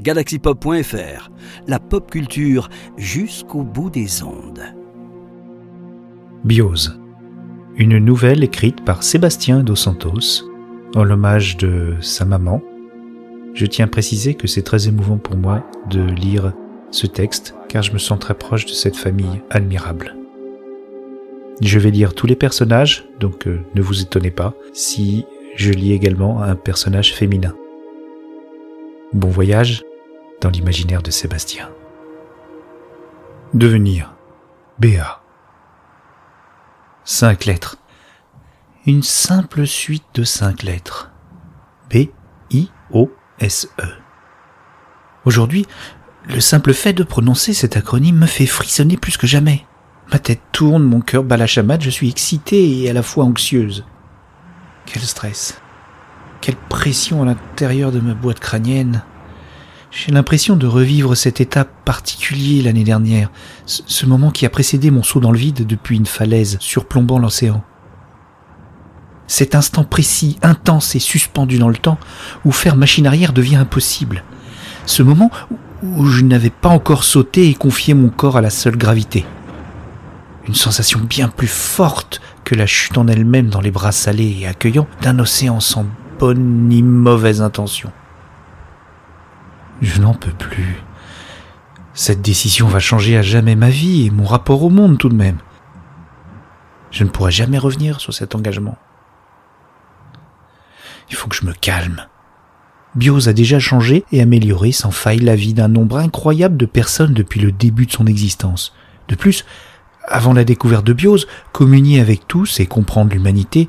galaxypop.fr, la pop culture jusqu'au bout des ondes. Biose, une nouvelle écrite par Sébastien Dos Santos, en l'hommage de sa maman. Je tiens à préciser que c'est très émouvant pour moi de lire ce texte, car je me sens très proche de cette famille admirable. Je vais lire tous les personnages, donc euh, ne vous étonnez pas si je lis également un personnage féminin. Bon voyage dans l'imaginaire de Sébastien. Devenir. BA. Cinq lettres. Une simple suite de cinq lettres. B, I, O, S, E. Aujourd'hui, le simple fait de prononcer cet acronyme me fait frissonner plus que jamais. Ma tête tourne, mon cœur bat la chamade, je suis excitée et à la fois anxieuse. Quel stress. Quelle pression à l'intérieur de ma boîte crânienne. J'ai l'impression de revivre cet état particulier l'année dernière, ce moment qui a précédé mon saut dans le vide depuis une falaise surplombant l'océan. Cet instant précis, intense et suspendu dans le temps, où faire machine arrière devient impossible. Ce moment où je n'avais pas encore sauté et confié mon corps à la seule gravité. Une sensation bien plus forte que la chute en elle-même dans les bras salés et accueillants d'un océan sans ni mauvaise intention. Je n'en peux plus. Cette décision va changer à jamais ma vie et mon rapport au monde tout de même. Je ne pourrai jamais revenir sur cet engagement. Il faut que je me calme. Bios a déjà changé et amélioré sans faille la vie d'un nombre incroyable de personnes depuis le début de son existence. De plus, avant la découverte de Bios, communier avec tous et comprendre l'humanité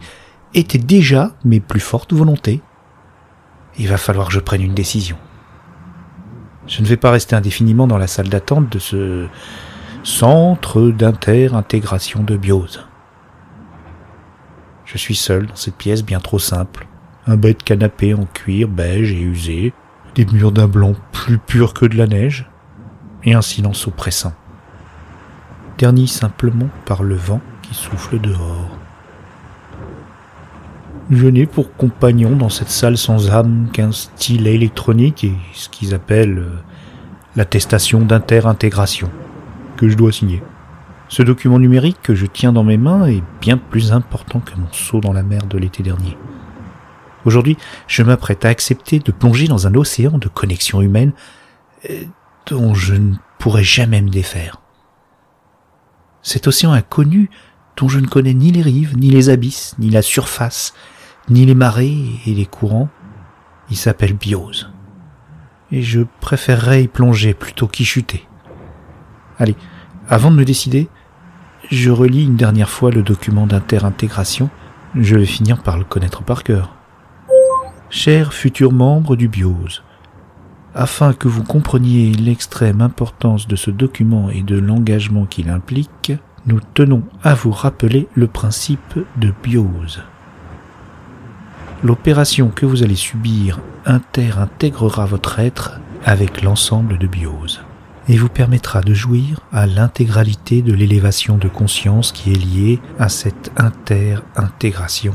était déjà mes plus fortes volontés. Il va falloir que je prenne une décision. Je ne vais pas rester indéfiniment dans la salle d'attente de ce centre d'inter-intégration de biose. Je suis seul dans cette pièce bien trop simple. Un bête canapé en cuir beige et usé, des murs d'un blanc plus pur que de la neige, et un silence oppressant, terni simplement par le vent qui souffle dehors. Je n'ai pour compagnon dans cette salle sans âme qu'un style électronique et ce qu'ils appellent euh, l'attestation d'inter-intégration, que je dois signer. Ce document numérique que je tiens dans mes mains est bien plus important que mon saut dans la mer de l'été dernier. Aujourd'hui, je m'apprête à accepter de plonger dans un océan de connexions humaines euh, dont je ne pourrai jamais me défaire. Cet océan inconnu dont je ne connais ni les rives, ni les abysses, ni la surface, ni les marées et les courants. Il s'appelle Biose. Et je préférerais y plonger plutôt qu'y chuter. Allez, avant de me décider, je relis une dernière fois le document d'inter-intégration. Je vais finir par le connaître par cœur. Chers futurs membres du Biose, afin que vous compreniez l'extrême importance de ce document et de l'engagement qu'il implique, nous tenons à vous rappeler le principe de Biose. L'opération que vous allez subir inter-intégrera votre être avec l'ensemble de biose et vous permettra de jouir à l'intégralité de l'élévation de conscience qui est liée à cette inter-intégration,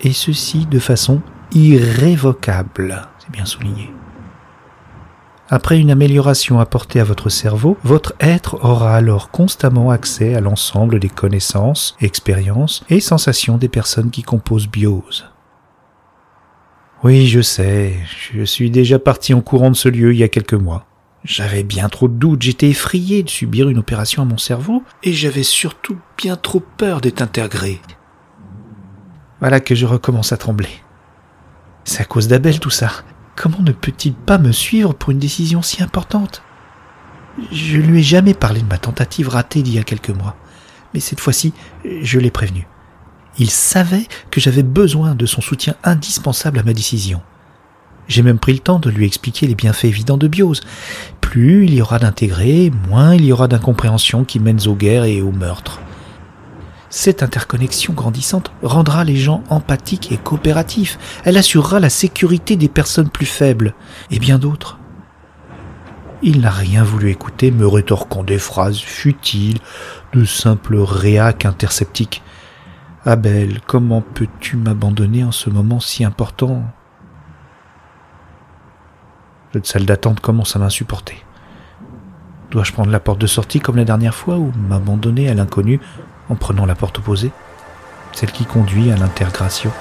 et ceci de façon irrévocable, c'est bien souligné. Après une amélioration apportée à votre cerveau, votre être aura alors constamment accès à l'ensemble des connaissances, expériences et sensations des personnes qui composent Biose. Oui, je sais, je suis déjà parti en courant de ce lieu il y a quelques mois. J'avais bien trop de doutes, j'étais effrayé de subir une opération à mon cerveau, et j'avais surtout bien trop peur d'être intégré. Voilà que je recommence à trembler. C'est à cause d'Abel tout ça. Comment ne peut-il pas me suivre pour une décision si importante? Je lui ai jamais parlé de ma tentative ratée d'il y a quelques mois, mais cette fois-ci, je l'ai prévenu. Il savait que j'avais besoin de son soutien indispensable à ma décision. J'ai même pris le temps de lui expliquer les bienfaits évidents de Biose. Plus il y aura d'intégrés, moins il y aura d'incompréhension qui mènent aux guerres et aux meurtres. Cette interconnexion grandissante rendra les gens empathiques et coopératifs. Elle assurera la sécurité des personnes plus faibles et bien d'autres. Il n'a rien voulu écouter, me rétorquant des phrases futiles, de simples réacs interceptiques. Abel, comment peux-tu m'abandonner en ce moment si important? Cette salle d'attente commence à m'insupporter. Dois-je prendre la porte de sortie comme la dernière fois ou m'abandonner à l'inconnu? En prenant la porte opposée Celle qui conduit à l'intégration.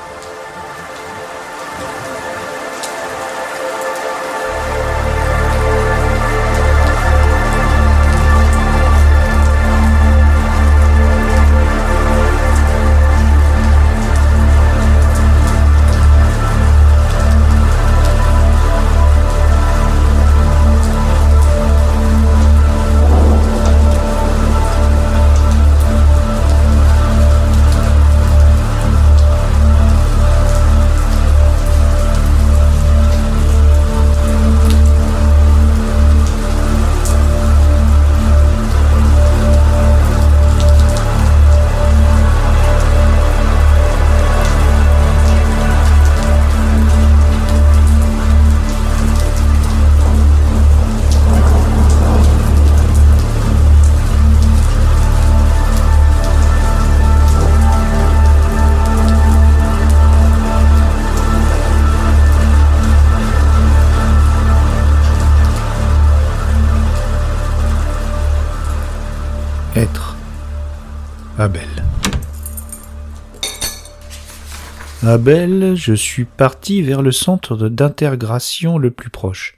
Je suis parti vers le centre d'intégration le plus proche.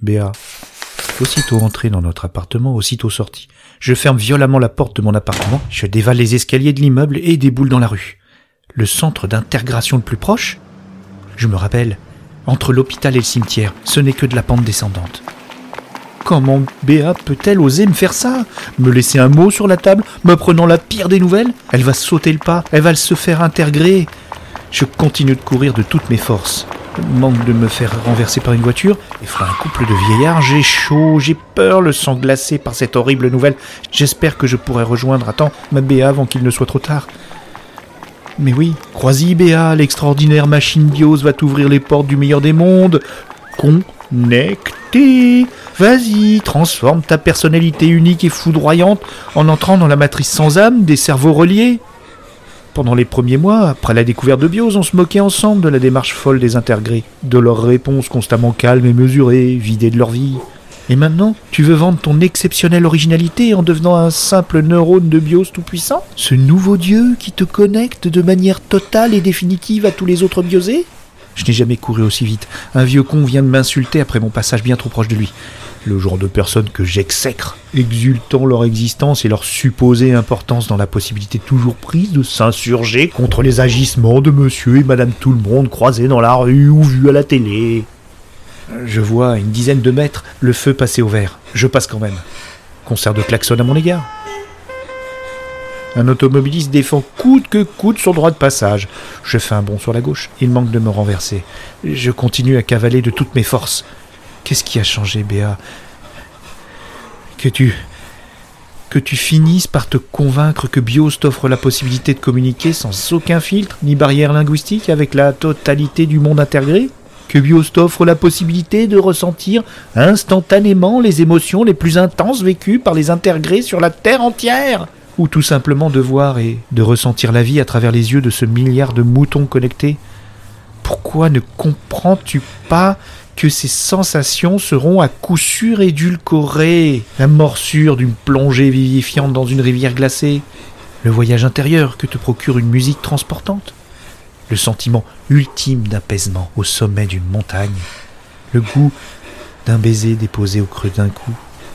Béa. Aussitôt entré dans notre appartement, aussitôt sorti. Je ferme violemment la porte de mon appartement, je dévale les escaliers de l'immeuble et déboule dans la rue. Le centre d'intégration le plus proche? Je me rappelle, entre l'hôpital et le cimetière, ce n'est que de la pente descendante. Comment Béa peut-elle oser me faire ça? Me laisser un mot sur la table, me prenant la pire des nouvelles? Elle va sauter le pas, elle va se faire intégrer. Je continue de courir de toutes mes forces. Manque de me faire renverser par une voiture, et fera un couple de vieillards, j'ai chaud, j'ai peur, le sang glacé par cette horrible nouvelle. J'espère que je pourrai rejoindre à temps ma Béa avant qu'il ne soit trop tard. Mais oui, crois-y Béa, l'extraordinaire machine Bios va t'ouvrir les portes du meilleur des mondes. Connecté Vas-y, transforme ta personnalité unique et foudroyante en entrant dans la matrice sans âme des cerveaux reliés. Pendant les premiers mois, après la découverte de Bios, on se moquait ensemble de la démarche folle des intégrés, de leurs réponses constamment calmes et mesurées, vidées de leur vie. Et maintenant, tu veux vendre ton exceptionnelle originalité en devenant un simple neurone de Bios tout-puissant? Ce nouveau dieu qui te connecte de manière totale et définitive à tous les autres biosés? Je n'ai jamais couru aussi vite. Un vieux con vient de m'insulter après mon passage bien trop proche de lui le genre de personnes que j'exècre, exultant leur existence et leur supposée importance dans la possibilité toujours prise de s'insurger contre les agissements de monsieur et madame tout le monde croisés dans la rue ou vus à la télé. Je vois à une dizaine de mètres le feu passer au vert. Je passe quand même. Concert de klaxon à mon égard. Un automobiliste défend coûte que coûte son droit de passage. Je fais un bond sur la gauche. Il manque de me renverser. Je continue à cavaler de toutes mes forces. Qu'est-ce qui a changé, Béa Que tu. que tu finisses par te convaincre que Bios t'offre la possibilité de communiquer sans aucun filtre ni barrière linguistique avec la totalité du monde intégré Que Bios t'offre la possibilité de ressentir instantanément les émotions les plus intenses vécues par les intégrés sur la Terre entière Ou tout simplement de voir et de ressentir la vie à travers les yeux de ce milliard de moutons connectés? Pourquoi ne comprends-tu pas que ces sensations seront à coup sûr édulcorées. La morsure d'une plongée vivifiante dans une rivière glacée, le voyage intérieur que te procure une musique transportante, le sentiment ultime d'apaisement au sommet d'une montagne, le goût d'un baiser déposé au creux d'un cou,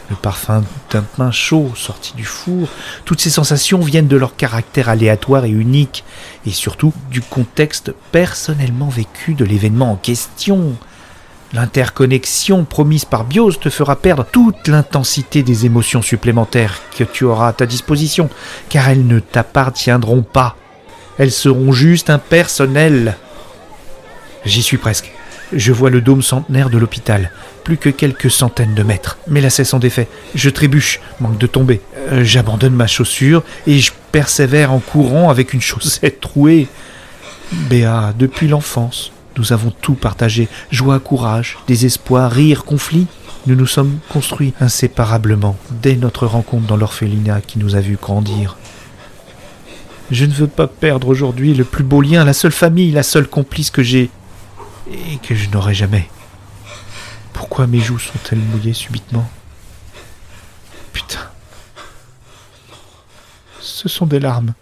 le parfum d'un pain chaud sorti du four, toutes ces sensations viennent de leur caractère aléatoire et unique, et surtout du contexte personnellement vécu de l'événement en question. L'interconnexion promise par BIOS te fera perdre toute l'intensité des émotions supplémentaires que tu auras à ta disposition, car elles ne t'appartiendront pas. Elles seront juste impersonnelles. J'y suis presque. Je vois le dôme centenaire de l'hôpital, plus que quelques centaines de mètres. Mais la cesse en défait. Je trébuche, manque de tomber. Euh, j'abandonne ma chaussure et je persévère en courant avec une chaussette trouée. Béa, depuis l'enfance, nous avons tout partagé, joie, courage, désespoir, rire, conflit. Nous nous sommes construits inséparablement dès notre rencontre dans l'orphelinat qui nous a vus grandir. Je ne veux pas perdre aujourd'hui le plus beau lien, la seule famille, la seule complice que j'ai et que je n'aurai jamais. Pourquoi mes joues sont-elles mouillées subitement? Putain. Ce sont des larmes.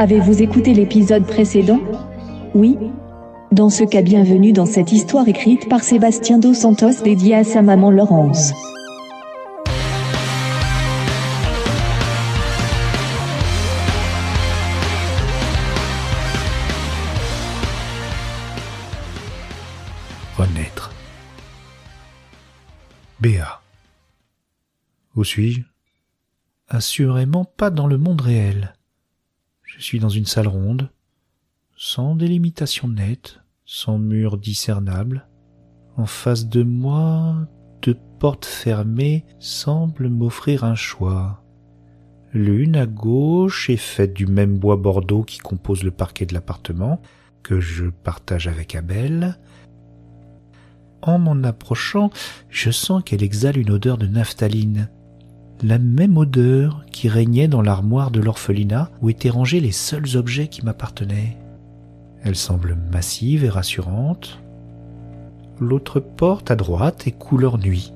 Avez-vous écouté l'épisode précédent Oui Dans ce cas, bienvenue dans cette histoire écrite par Sébastien Dos Santos dédiée à sa maman Laurence. Renaître. Béa. Où suis-je? Assurément pas dans le monde réel. Je suis dans une salle ronde, sans délimitation nette, sans mur discernable. En face de moi, deux portes fermées semblent m'offrir un choix. L'une à gauche est faite du même bois bordeaux qui compose le parquet de l'appartement, que je partage avec Abel. En m'en approchant, je sens qu'elle exhale une odeur de naphtaline, la même odeur qui régnait dans l'armoire de l'orphelinat où étaient rangés les seuls objets qui m'appartenaient. Elle semble massive et rassurante. L'autre porte à droite est couleur nuit.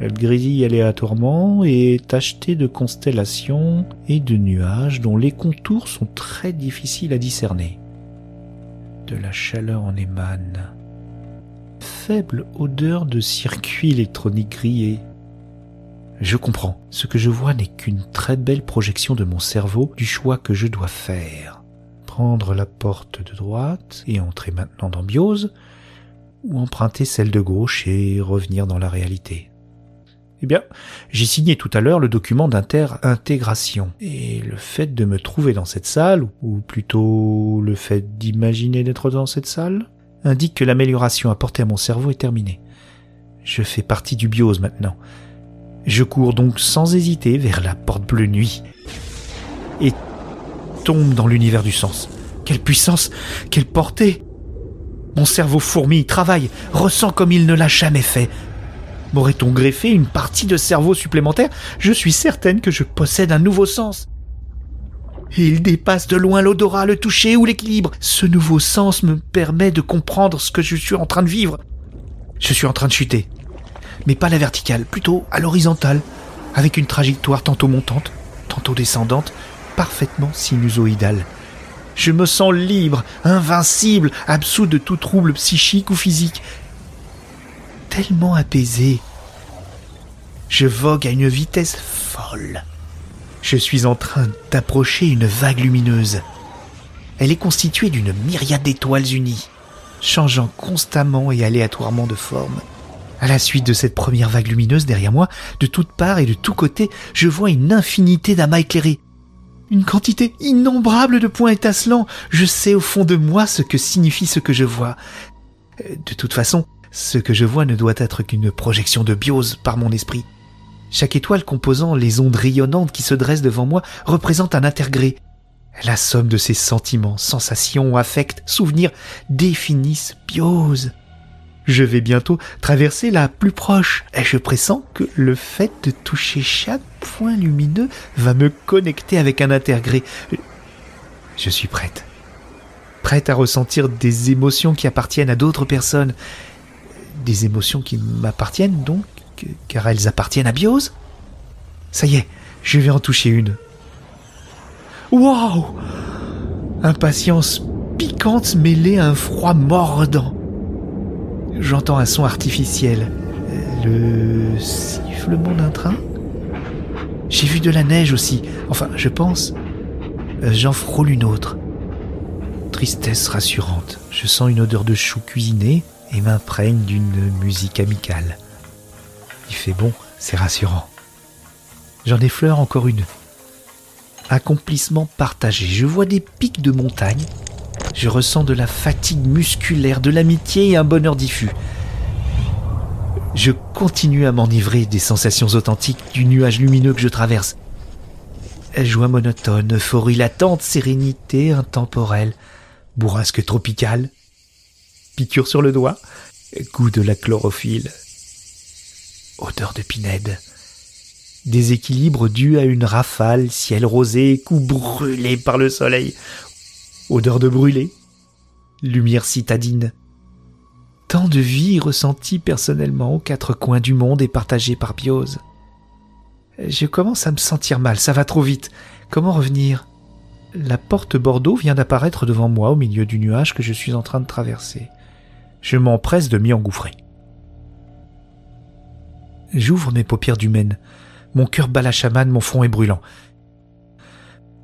Elle grésille aléatoirement et est tachetée de constellations et de nuages dont les contours sont très difficiles à discerner. De la chaleur en émane. Faible odeur de circuit électronique grillé. Je comprends. Ce que je vois n'est qu'une très belle projection de mon cerveau du choix que je dois faire. Prendre la porte de droite et entrer maintenant dans Biose, ou emprunter celle de gauche et revenir dans la réalité. Eh bien, j'ai signé tout à l'heure le document d'inter-intégration. Et le fait de me trouver dans cette salle, ou plutôt le fait d'imaginer d'être dans cette salle, indique que l'amélioration apportée à mon cerveau est terminée. Je fais partie du biose maintenant. Je cours donc sans hésiter vers la porte bleue nuit et tombe dans l'univers du sens. Quelle puissance, quelle portée Mon cerveau fourmille, travaille, ressent comme il ne l'a jamais fait. M'aurait-on greffé une partie de cerveau supplémentaire? Je suis certaine que je possède un nouveau sens. Il dépasse de loin l'odorat, le toucher ou l'équilibre. Ce nouveau sens me permet de comprendre ce que je suis en train de vivre. Je suis en train de chuter. Mais pas la verticale, plutôt à l'horizontale, avec une trajectoire tantôt montante, tantôt descendante, parfaitement sinusoïdale. Je me sens libre, invincible, absous de tout trouble psychique ou physique. Tellement apaisé. Je vogue à une vitesse folle. Je suis en train d'approcher une vague lumineuse. Elle est constituée d'une myriade d'étoiles unies, changeant constamment et aléatoirement de forme. À la suite de cette première vague lumineuse derrière moi, de toutes parts et de tous côtés, je vois une infinité d'amas éclairés. Une quantité innombrable de points étincelants. Je sais au fond de moi ce que signifie ce que je vois. Euh, De toute façon, ce que je vois ne doit être qu'une projection de biose par mon esprit. Chaque étoile composant les ondes rayonnantes qui se dressent devant moi représente un intergré. La somme de ces sentiments, sensations, affects, souvenirs définissent biose. Je vais bientôt traverser la plus proche et je pressens que le fait de toucher chaque point lumineux va me connecter avec un intergré. Je suis prête. Prête à ressentir des émotions qui appartiennent à d'autres personnes. Des émotions qui m'appartiennent donc, car elles appartiennent à Biose Ça y est, je vais en toucher une. Waouh Impatience piquante mêlée à un froid mordant. J'entends un son artificiel. Le sifflement d'un train? J'ai vu de la neige aussi. Enfin, je pense. J'en frôle une autre. Tristesse rassurante. Je sens une odeur de chou cuisiné et m'imprègne d'une musique amicale. Il fait bon, c'est rassurant. J'en effleure encore une. Accomplissement partagé. Je vois des pics de montagne. Je ressens de la fatigue musculaire, de l'amitié et un bonheur diffus. Je continue à m'enivrer des sensations authentiques du nuage lumineux que je traverse. Joie monotone, euphorie latente, sérénité intemporelle, bourrasque tropicale, piqûre sur le doigt, goût de la chlorophylle, odeur de pinède, déséquilibre dû à une rafale, ciel rosé, cou brûlé par le soleil, odeur de brûlé, lumière citadine. Tant de vie ressentie personnellement aux quatre coins du monde et partagée par Biose. Je commence à me sentir mal, ça va trop vite. Comment revenir? La porte Bordeaux vient d'apparaître devant moi au milieu du nuage que je suis en train de traverser. Je m'empresse de m'y engouffrer. J'ouvre mes paupières d'humaine. Mon cœur bat la chamane, mon front est brûlant.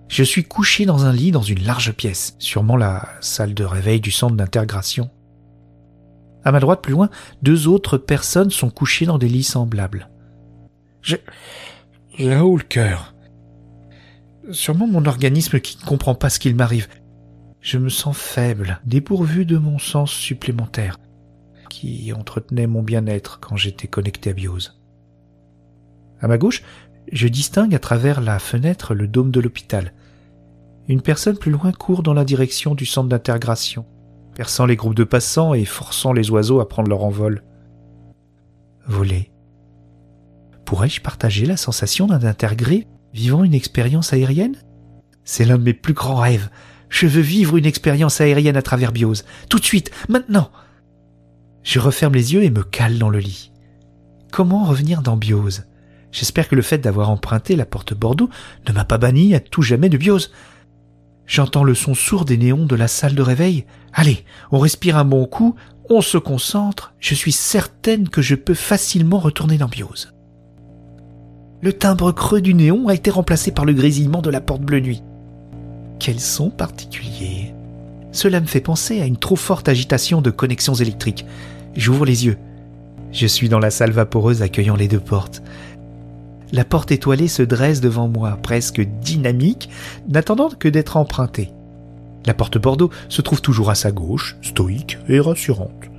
Je suis couché dans un lit dans une large pièce, sûrement la salle de réveil du centre d'intégration. À ma droite, plus loin, deux autres personnes sont couchées dans des lits semblables. Je, j'ai haut le cœur. Sûrement mon organisme qui ne comprend pas ce qu'il m'arrive. Je me sens faible, dépourvu de mon sens supplémentaire, qui entretenait mon bien-être quand j'étais connecté à Biose. À ma gauche, je distingue à travers la fenêtre le dôme de l'hôpital. Une personne plus loin court dans la direction du centre d'intégration, perçant les groupes de passants et forçant les oiseaux à prendre leur envol. Voler. Pourrais-je partager la sensation d'un intégré vivant une expérience aérienne? C'est l'un de mes plus grands rêves. Je veux vivre une expérience aérienne à travers Biose. Tout de suite, maintenant. Je referme les yeux et me cale dans le lit. Comment revenir dans Biose? J'espère que le fait d'avoir emprunté la porte Bordeaux ne m'a pas banni à tout jamais de Biose. J'entends le son sourd des néons de la salle de réveil. Allez, on respire un bon coup, on se concentre, je suis certaine que je peux facilement retourner dans Biose. Le timbre creux du néon a été remplacé par le grésillement de la porte bleue nuit. Quel son particulier. Cela me fait penser à une trop forte agitation de connexions électriques. J'ouvre les yeux. Je suis dans la salle vaporeuse accueillant les deux portes. La porte étoilée se dresse devant moi, presque dynamique, n'attendant que d'être empruntée. La porte Bordeaux se trouve toujours à sa gauche, stoïque et rassurante.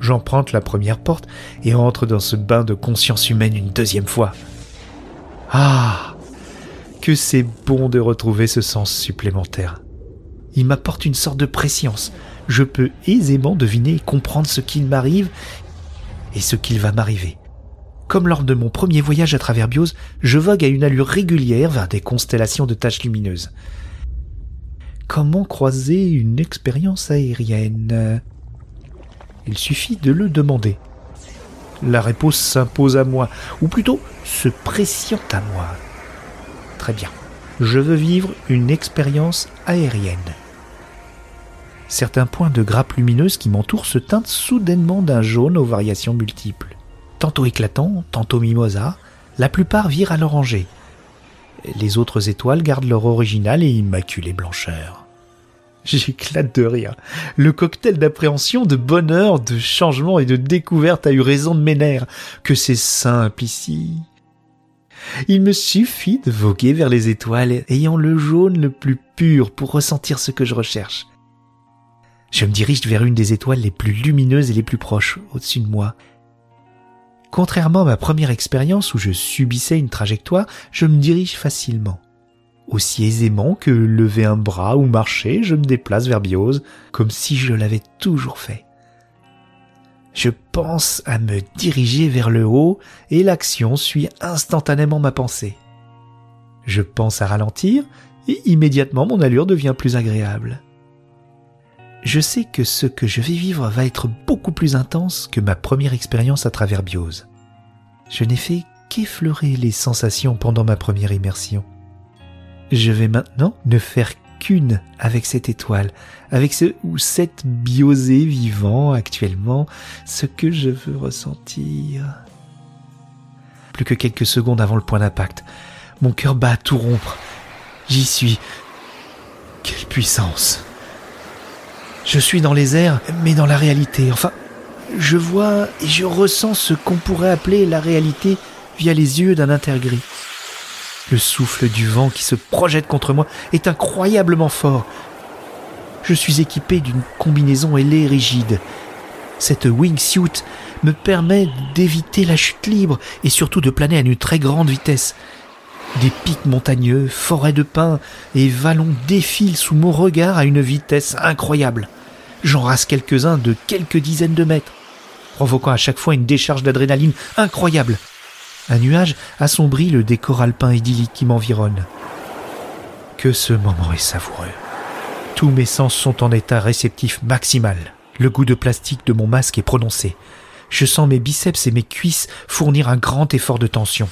J'emprunte la première porte et entre dans ce bain de conscience humaine une deuxième fois. Ah Que c'est bon de retrouver ce sens supplémentaire. Il m'apporte une sorte de préscience. Je peux aisément deviner et comprendre ce qu'il m'arrive et ce qu'il va m'arriver. Comme lors de mon premier voyage à travers Biose, je vogue à une allure régulière vers des constellations de taches lumineuses. Comment croiser une expérience aérienne? Il suffit de le demander. La réponse s'impose à moi, ou plutôt se pressiente à moi. Très bien. Je veux vivre une expérience aérienne. Certains points de grappe lumineuse qui m'entourent se teintent soudainement d'un jaune aux variations multiples tantôt éclatants, tantôt mimosa, la plupart virent à l'oranger. Les autres étoiles gardent leur originale et immaculée blancheur. J'éclate de rire. Le cocktail d'appréhension, de bonheur, de changement et de découverte a eu raison de mes nerfs. Que c'est simple ici. Il me suffit de voguer vers les étoiles ayant le jaune le plus pur pour ressentir ce que je recherche. Je me dirige vers une des étoiles les plus lumineuses et les plus proches au-dessus de moi Contrairement à ma première expérience où je subissais une trajectoire, je me dirige facilement. Aussi aisément que lever un bras ou marcher, je me déplace vers Biose, comme si je l'avais toujours fait. Je pense à me diriger vers le haut et l'action suit instantanément ma pensée. Je pense à ralentir et immédiatement mon allure devient plus agréable. Je sais que ce que je vais vivre va être beaucoup plus intense que ma première expérience à travers Biose. Je n'ai fait qu'effleurer les sensations pendant ma première immersion. Je vais maintenant ne faire qu'une avec cette étoile, avec ce ou cette biosée vivant actuellement ce que je veux ressentir. Plus que quelques secondes avant le point d'impact, mon cœur bat à tout rompre. J'y suis. Quelle puissance. Je suis dans les airs, mais dans la réalité. Enfin, je vois et je ressens ce qu'on pourrait appeler la réalité via les yeux d'un intergris. Le souffle du vent qui se projette contre moi est incroyablement fort. Je suis équipé d'une combinaison ailée rigide. Cette wingsuit me permet d'éviter la chute libre et surtout de planer à une très grande vitesse. Des pics montagneux, forêts de pins et vallons défilent sous mon regard à une vitesse incroyable. J'en rase quelques-uns de quelques dizaines de mètres, provoquant à chaque fois une décharge d'adrénaline incroyable. Un nuage assombrit le décor alpin idyllique qui m'environne. Que ce moment est savoureux. Tous mes sens sont en état réceptif maximal. Le goût de plastique de mon masque est prononcé. Je sens mes biceps et mes cuisses fournir un grand effort de tension.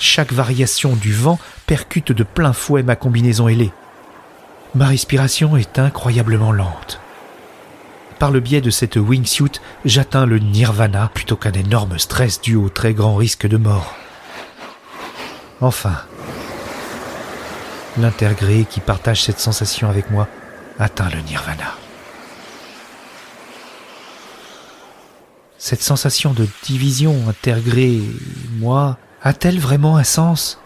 Chaque variation du vent percute de plein fouet ma combinaison ailée. Ma respiration est incroyablement lente. Par le biais de cette wingsuit, j'atteins le nirvana plutôt qu'un énorme stress dû au très grand risque de mort. Enfin, l'intergré qui partage cette sensation avec moi atteint le nirvana. Cette sensation de division intergré moi a-t-elle vraiment un sens?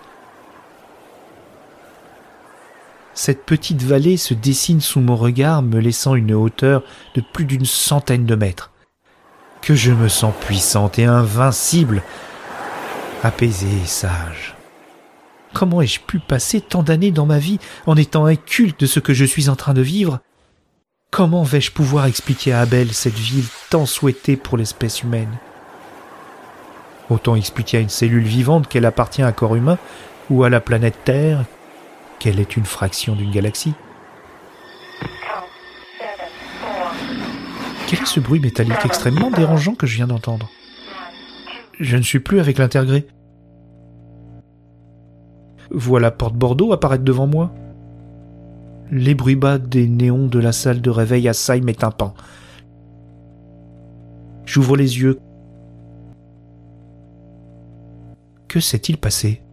Cette petite vallée se dessine sous mon regard, me laissant une hauteur de plus d'une centaine de mètres. Que je me sens puissante et invincible, apaisée et sage. Comment ai-je pu passer tant d'années dans ma vie en étant inculte de ce que je suis en train de vivre? Comment vais-je pouvoir expliquer à Abel cette ville tant souhaitée pour l'espèce humaine? Autant expliquer à une cellule vivante qu'elle appartient à un corps humain ou à la planète Terre qu'elle est une fraction d'une galaxie Quel est ce bruit métallique extrêmement dérangeant que je viens d'entendre? Je ne suis plus avec l'intergré. Voilà Porte Bordeaux apparaître devant moi. Les bruits bas des néons de la salle de réveil assaillent mes tympans. J'ouvre les yeux. Que s'est-il passé?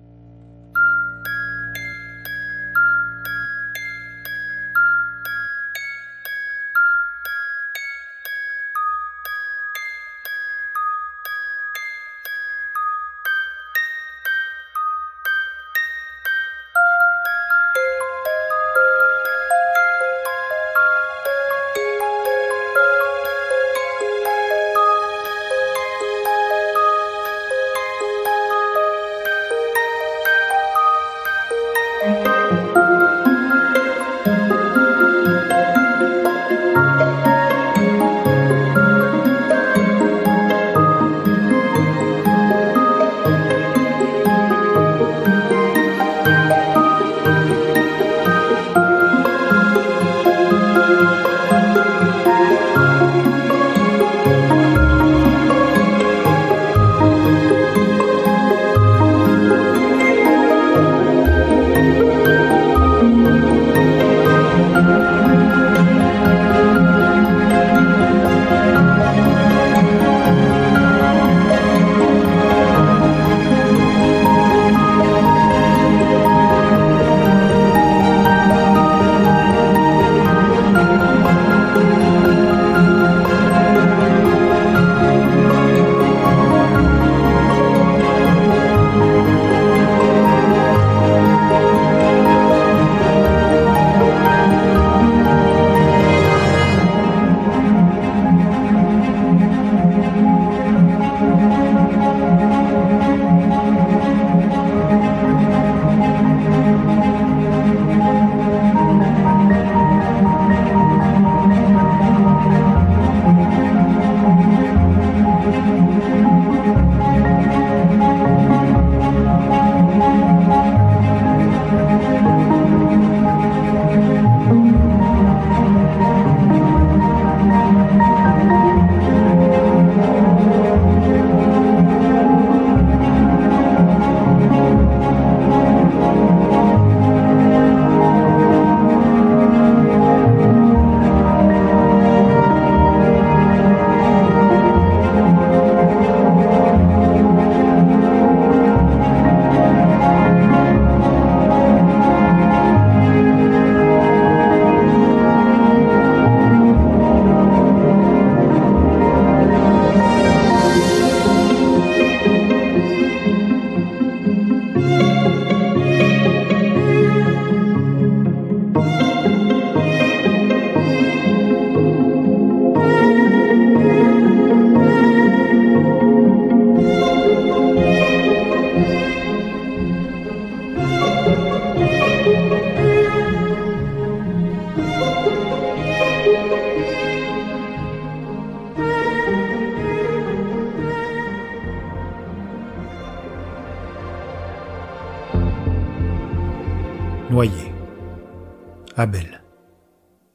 Abel.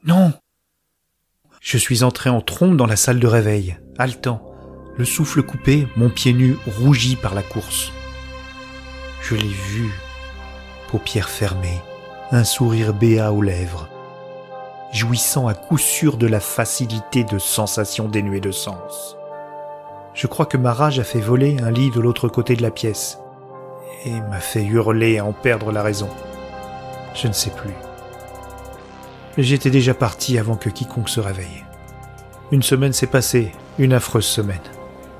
Non Je suis entré en trompe dans la salle de réveil, haletant, le souffle coupé, mon pied nu rougi par la course. Je l'ai vu, paupières fermées, un sourire béat aux lèvres, jouissant à coup sûr de la facilité de sensations dénuées de sens. Je crois que ma rage a fait voler un lit de l'autre côté de la pièce et m'a fait hurler à en perdre la raison. Je ne sais plus. J'étais déjà parti avant que quiconque se réveille. Une semaine s'est passée, une affreuse semaine.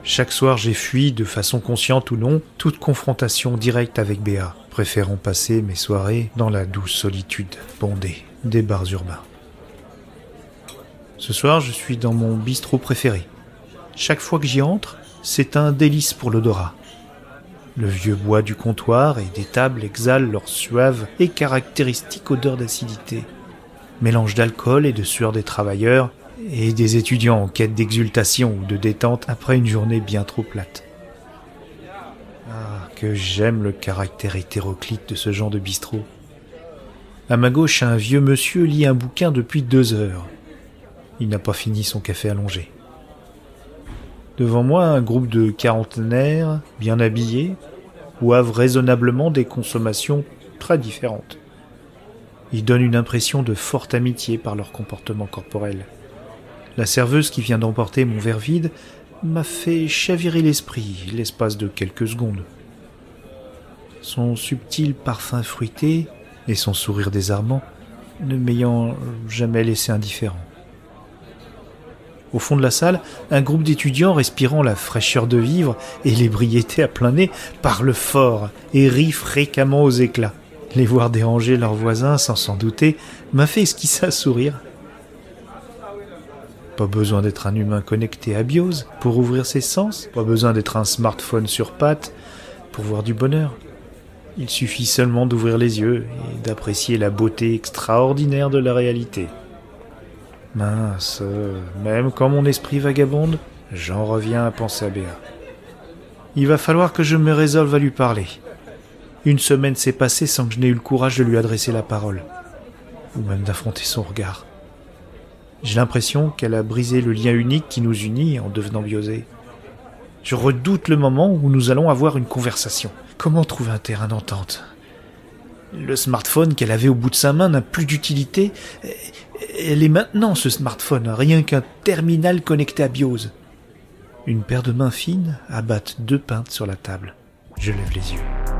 Chaque soir, j'ai fui, de façon consciente ou non, toute confrontation directe avec Béa, préférant passer mes soirées dans la douce solitude bondée des bars urbains. Ce soir, je suis dans mon bistrot préféré. Chaque fois que j'y entre, c'est un délice pour l'odorat. Le vieux bois du comptoir et des tables exhalent leur suave et caractéristique odeur d'acidité mélange d'alcool et de sueur des travailleurs, et des étudiants en quête d'exultation ou de détente après une journée bien trop plate. Ah, que j'aime le caractère hétéroclite de ce genre de bistrot. À ma gauche, un vieux monsieur lit un bouquin depuis deux heures. Il n'a pas fini son café allongé. Devant moi, un groupe de quarantenaires, bien habillés, boivent raisonnablement des consommations très différentes. Ils donnent une impression de forte amitié par leur comportement corporel. La serveuse qui vient d'emporter mon verre vide m'a fait chavirer l'esprit l'espace de quelques secondes. Son subtil parfum fruité et son sourire désarmant ne m'ayant jamais laissé indifférent. Au fond de la salle, un groupe d'étudiants respirant la fraîcheur de vivre et l'ébriété à plein nez parle fort et rit fréquemment aux éclats. Les voir déranger leurs voisins sans s'en douter m'a fait esquisser un sourire. Pas besoin d'être un humain connecté à Biose pour ouvrir ses sens, pas besoin d'être un smartphone sur pattes pour voir du bonheur. Il suffit seulement d'ouvrir les yeux et d'apprécier la beauté extraordinaire de la réalité. Mince, même quand mon esprit vagabonde, j'en reviens à penser à Béa. Il va falloir que je me résolve à lui parler. Une semaine s'est passée sans que je n'ai eu le courage de lui adresser la parole, ou même d'affronter son regard. J'ai l'impression qu'elle a brisé le lien unique qui nous unit en devenant biosée. Je redoute le moment où nous allons avoir une conversation. Comment trouver un terrain d'entente? Le smartphone qu'elle avait au bout de sa main n'a plus d'utilité. Elle est maintenant ce smartphone, rien qu'un terminal connecté à Biose. Une paire de mains fines abattent deux pintes sur la table. Je lève les yeux.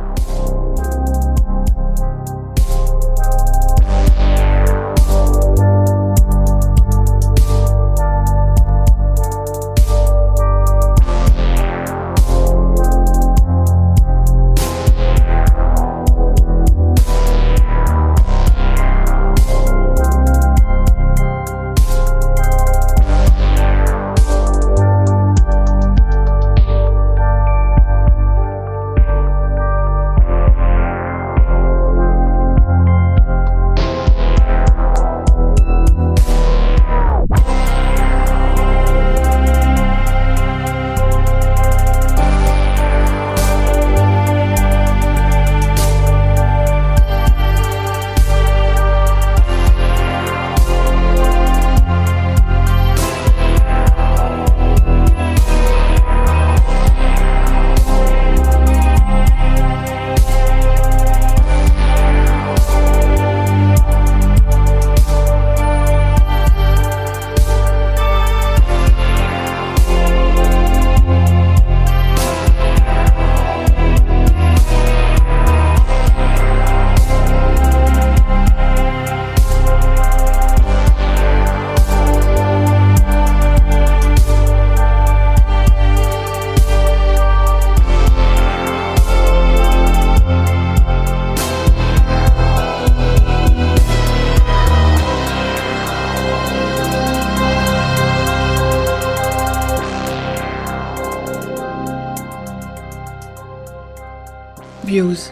Biose.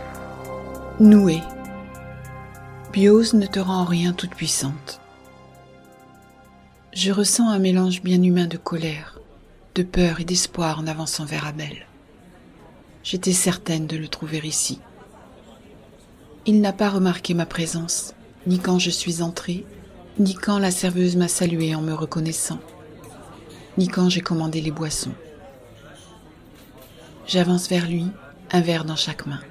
Nouée. Biose ne te rend en rien toute puissante. Je ressens un mélange bien humain de colère, de peur et d'espoir en avançant vers Abel. J'étais certaine de le trouver ici. Il n'a pas remarqué ma présence, ni quand je suis entrée, ni quand la serveuse m'a salué en me reconnaissant, ni quand j'ai commandé les boissons. J'avance vers lui, un verre dans chaque main.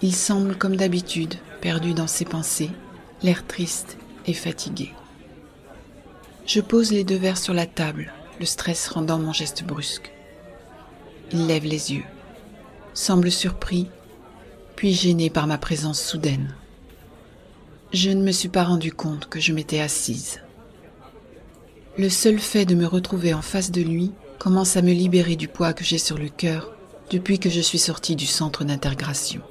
Il semble, comme d'habitude, perdu dans ses pensées, l'air triste et fatigué. Je pose les deux verres sur la table, le stress rendant mon geste brusque. Il lève les yeux, semble surpris, puis gêné par ma présence soudaine. Je ne me suis pas rendu compte que je m'étais assise. Le seul fait de me retrouver en face de lui commence à me libérer du poids que j'ai sur le cœur depuis que je suis sortie du centre d'intégration.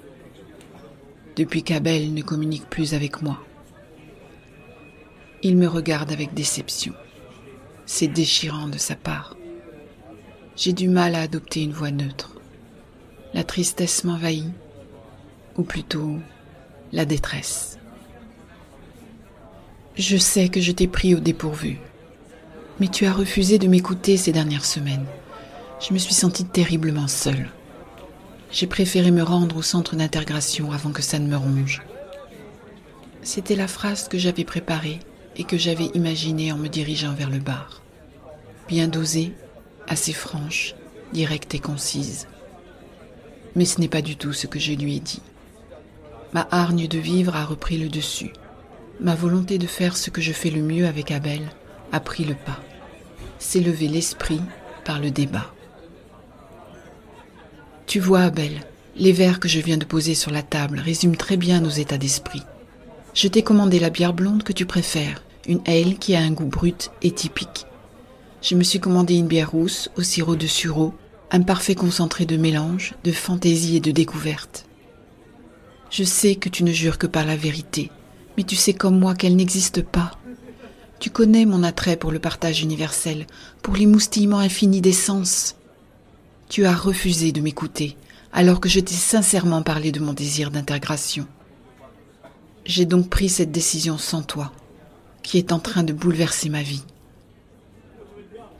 Depuis qu'Abel ne communique plus avec moi. Il me regarde avec déception. C'est déchirant de sa part. J'ai du mal à adopter une voix neutre. La tristesse m'envahit, ou plutôt la détresse. Je sais que je t'ai pris au dépourvu, mais tu as refusé de m'écouter ces dernières semaines. Je me suis sentie terriblement seule. J'ai préféré me rendre au centre d'intégration avant que ça ne me ronge. C'était la phrase que j'avais préparée et que j'avais imaginée en me dirigeant vers le bar. Bien dosée, assez franche, directe et concise. Mais ce n'est pas du tout ce que je lui ai dit. Ma hargne de vivre a repris le dessus. Ma volonté de faire ce que je fais le mieux avec Abel a pris le pas. S'élever l'esprit par le débat. Tu vois, Abel, les verres que je viens de poser sur la table résument très bien nos états d'esprit. Je t'ai commandé la bière blonde que tu préfères, une ale qui a un goût brut et typique. Je me suis commandé une bière rousse au sirop de sureau, un parfait concentré de mélange, de fantaisie et de découverte. Je sais que tu ne jures que par la vérité, mais tu sais comme moi qu'elle n'existe pas. Tu connais mon attrait pour le partage universel, pour l'émoustillement infini des sens. Tu as refusé de m'écouter, alors que je t'ai sincèrement parlé de mon désir d'intégration. J'ai donc pris cette décision sans toi, qui est en train de bouleverser ma vie.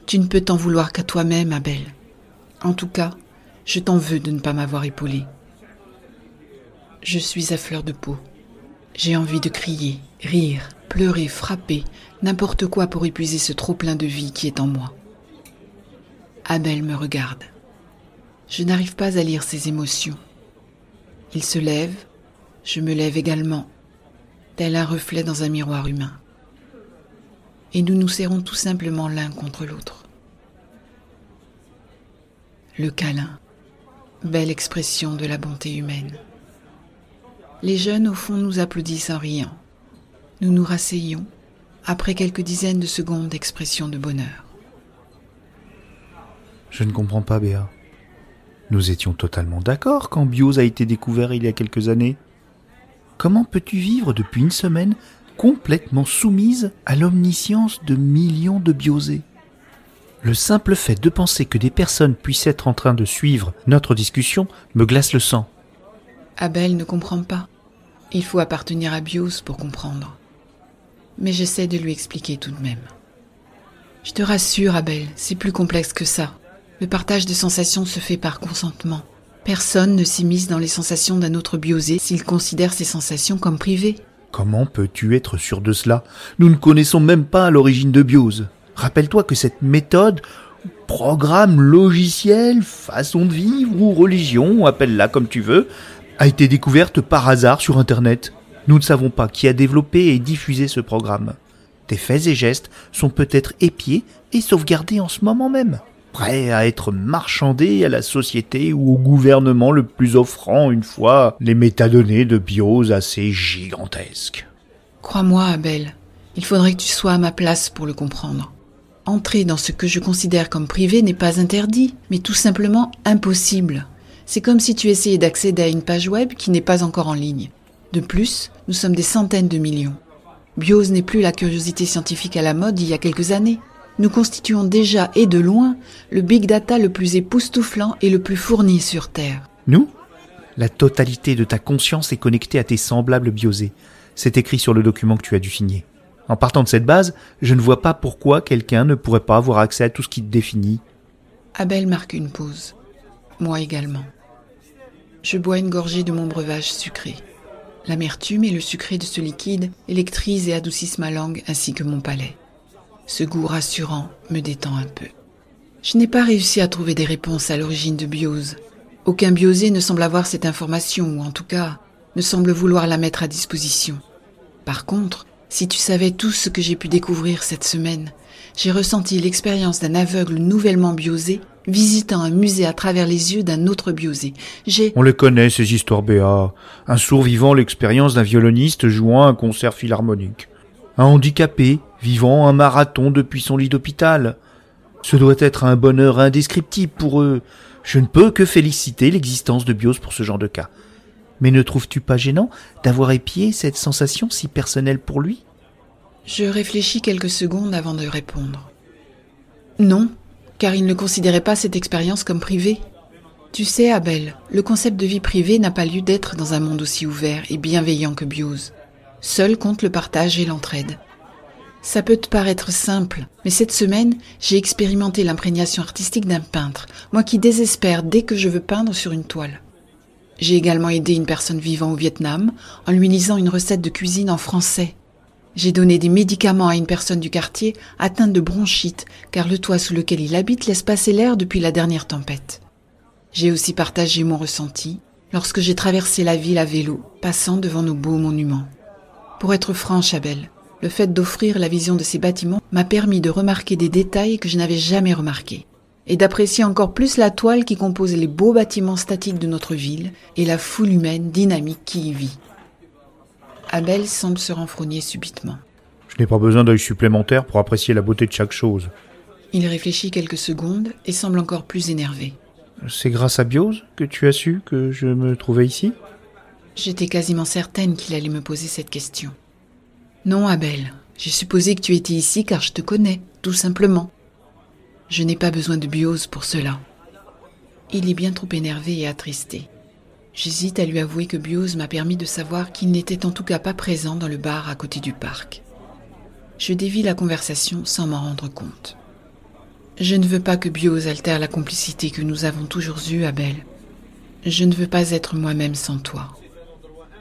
Tu ne peux t'en vouloir qu'à toi-même, Abel. En tout cas, je t'en veux de ne pas m'avoir épaulé. Je suis à fleur de peau. J'ai envie de crier, rire, pleurer, frapper, n'importe quoi pour épuiser ce trop-plein de vie qui est en moi. Abel me regarde. Je n'arrive pas à lire ses émotions. Il se lève, je me lève également, tel un reflet dans un miroir humain. Et nous nous serrons tout simplement l'un contre l'autre. Le câlin, belle expression de la bonté humaine. Les jeunes au fond nous applaudissent en riant. Nous nous rasseyons après quelques dizaines de secondes d'expression de bonheur. Je ne comprends pas, Béa. Nous étions totalement d'accord quand Bios a été découvert il y a quelques années. Comment peux-tu vivre depuis une semaine complètement soumise à l'omniscience de millions de biosés? Le simple fait de penser que des personnes puissent être en train de suivre notre discussion me glace le sang. Abel ne comprend pas. Il faut appartenir à Bios pour comprendre. Mais j'essaie de lui expliquer tout de même. Je te rassure, Abel, c'est plus complexe que ça. Le partage de sensations se fait par consentement. Personne ne s'immisce dans les sensations d'un autre biosé s'il considère ses sensations comme privées. Comment peux-tu être sûr de cela? Nous ne connaissons même pas l'origine de Biose. Rappelle-toi que cette méthode, programme logiciel, façon de vivre ou religion, appelle-la comme tu veux, a été découverte par hasard sur Internet. Nous ne savons pas qui a développé et diffusé ce programme. Tes faits et gestes sont peut-être épiés et sauvegardés en ce moment même prêt à être marchandé à la société ou au gouvernement le plus offrant une fois les métadonnées de bios assez gigantesques. Crois-moi, Abel, il faudrait que tu sois à ma place pour le comprendre. Entrer dans ce que je considère comme privé n'est pas interdit, mais tout simplement impossible. C'est comme si tu essayais d'accéder à une page web qui n'est pas encore en ligne. De plus, nous sommes des centaines de millions. Bios n'est plus la curiosité scientifique à la mode d'il y a quelques années nous constituons déjà et de loin le big data le plus époustouflant et le plus fourni sur Terre. Nous La totalité de ta conscience est connectée à tes semblables biosés. C'est écrit sur le document que tu as dû signer. En partant de cette base, je ne vois pas pourquoi quelqu'un ne pourrait pas avoir accès à tout ce qui te définit. Abel marque une pause. Moi également. Je bois une gorgée de mon breuvage sucré. L'amertume et le sucré de ce liquide électrisent et adoucissent ma langue ainsi que mon palais. Ce goût rassurant me détend un peu. Je n'ai pas réussi à trouver des réponses à l'origine de biose. Aucun biosé ne semble avoir cette information, ou en tout cas, ne semble vouloir la mettre à disposition. Par contre, si tu savais tout ce que j'ai pu découvrir cette semaine, j'ai ressenti l'expérience d'un aveugle nouvellement biosé visitant un musée à travers les yeux d'un autre biosé. J'ai... On les connaît, ces histoires Béa. Un sourd vivant l'expérience d'un violoniste jouant un concert philharmonique. Un handicapé vivant un marathon depuis son lit d'hôpital. Ce doit être un bonheur indescriptible pour eux. Je ne peux que féliciter l'existence de Bios pour ce genre de cas. Mais ne trouves-tu pas gênant d'avoir épié cette sensation si personnelle pour lui? Je réfléchis quelques secondes avant de répondre. Non, car il ne considérait pas cette expérience comme privée. Tu sais, Abel, le concept de vie privée n'a pas lieu d'être dans un monde aussi ouvert et bienveillant que Biose. Seul compte le partage et l'entraide. Ça peut te paraître simple, mais cette semaine, j'ai expérimenté l'imprégnation artistique d'un peintre, moi qui désespère dès que je veux peindre sur une toile. J'ai également aidé une personne vivant au Vietnam en lui lisant une recette de cuisine en français. J'ai donné des médicaments à une personne du quartier atteinte de bronchite, car le toit sous lequel il habite laisse passer l'air depuis la dernière tempête. J'ai aussi partagé mon ressenti lorsque j'ai traversé la ville à vélo, passant devant nos beaux monuments. Pour être franche, Abel, le fait d'offrir la vision de ces bâtiments m'a permis de remarquer des détails que je n'avais jamais remarqués et d'apprécier encore plus la toile qui compose les beaux bâtiments statiques de notre ville et la foule humaine dynamique qui y vit. Abel semble se renfrogner subitement. Je n'ai pas besoin d'œil supplémentaire pour apprécier la beauté de chaque chose. Il réfléchit quelques secondes et semble encore plus énervé. C'est grâce à Biose que tu as su que je me trouvais ici? J'étais quasiment certaine qu'il allait me poser cette question. Non, Abel, j'ai supposé que tu étais ici car je te connais, tout simplement. Je n'ai pas besoin de biose pour cela. Il est bien trop énervé et attristé. J'hésite à lui avouer que Biose m'a permis de savoir qu'il n'était en tout cas pas présent dans le bar à côté du parc. Je dévie la conversation sans m'en rendre compte. Je ne veux pas que Biose altère la complicité que nous avons toujours eue, Abel. Je ne veux pas être moi-même sans toi.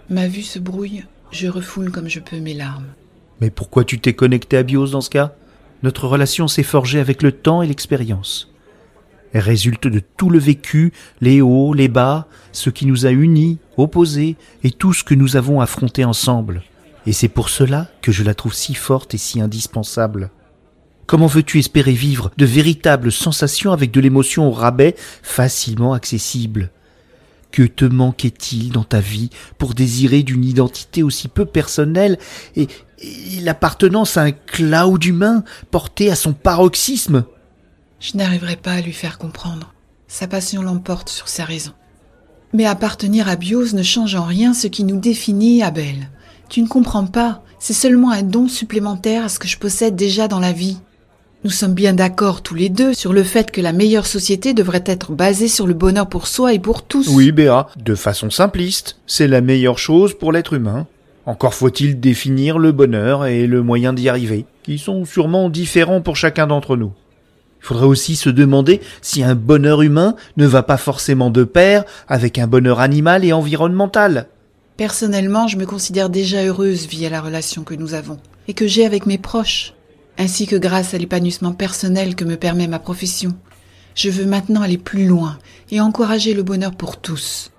Ma vue se brouille, je refoule comme je peux mes larmes. Mais pourquoi tu t'es connecté à Biose dans ce cas? Notre relation s'est forgée avec le temps et l'expérience. Elle résulte de tout le vécu, les hauts, les bas, ce qui nous a unis, opposés, et tout ce que nous avons affronté ensemble. Et c'est pour cela que je la trouve si forte et si indispensable. Comment veux-tu espérer vivre de véritables sensations avec de l'émotion au rabais facilement accessible? Que te manquait-il dans ta vie pour désirer d'une identité aussi peu personnelle et, l'appartenance à un cloud humain porté à son paroxysme? Je n'arriverai pas à lui faire comprendre. Sa passion l'emporte sur sa raison. Mais appartenir à Bios ne change en rien ce qui nous définit, Abel. Tu ne comprends pas, c'est seulement un don supplémentaire à ce que je possède déjà dans la vie. Nous sommes bien d'accord tous les deux sur le fait que la meilleure société devrait être basée sur le bonheur pour soi et pour tous. Oui, Béa, de façon simpliste, c'est la meilleure chose pour l'être humain. Encore faut-il définir le bonheur et le moyen d'y arriver, qui sont sûrement différents pour chacun d'entre nous. Il faudrait aussi se demander si un bonheur humain ne va pas forcément de pair avec un bonheur animal et environnemental. Personnellement, je me considère déjà heureuse via la relation que nous avons et que j'ai avec mes proches, ainsi que grâce à l'épanouissement personnel que me permet ma profession. Je veux maintenant aller plus loin et encourager le bonheur pour tous.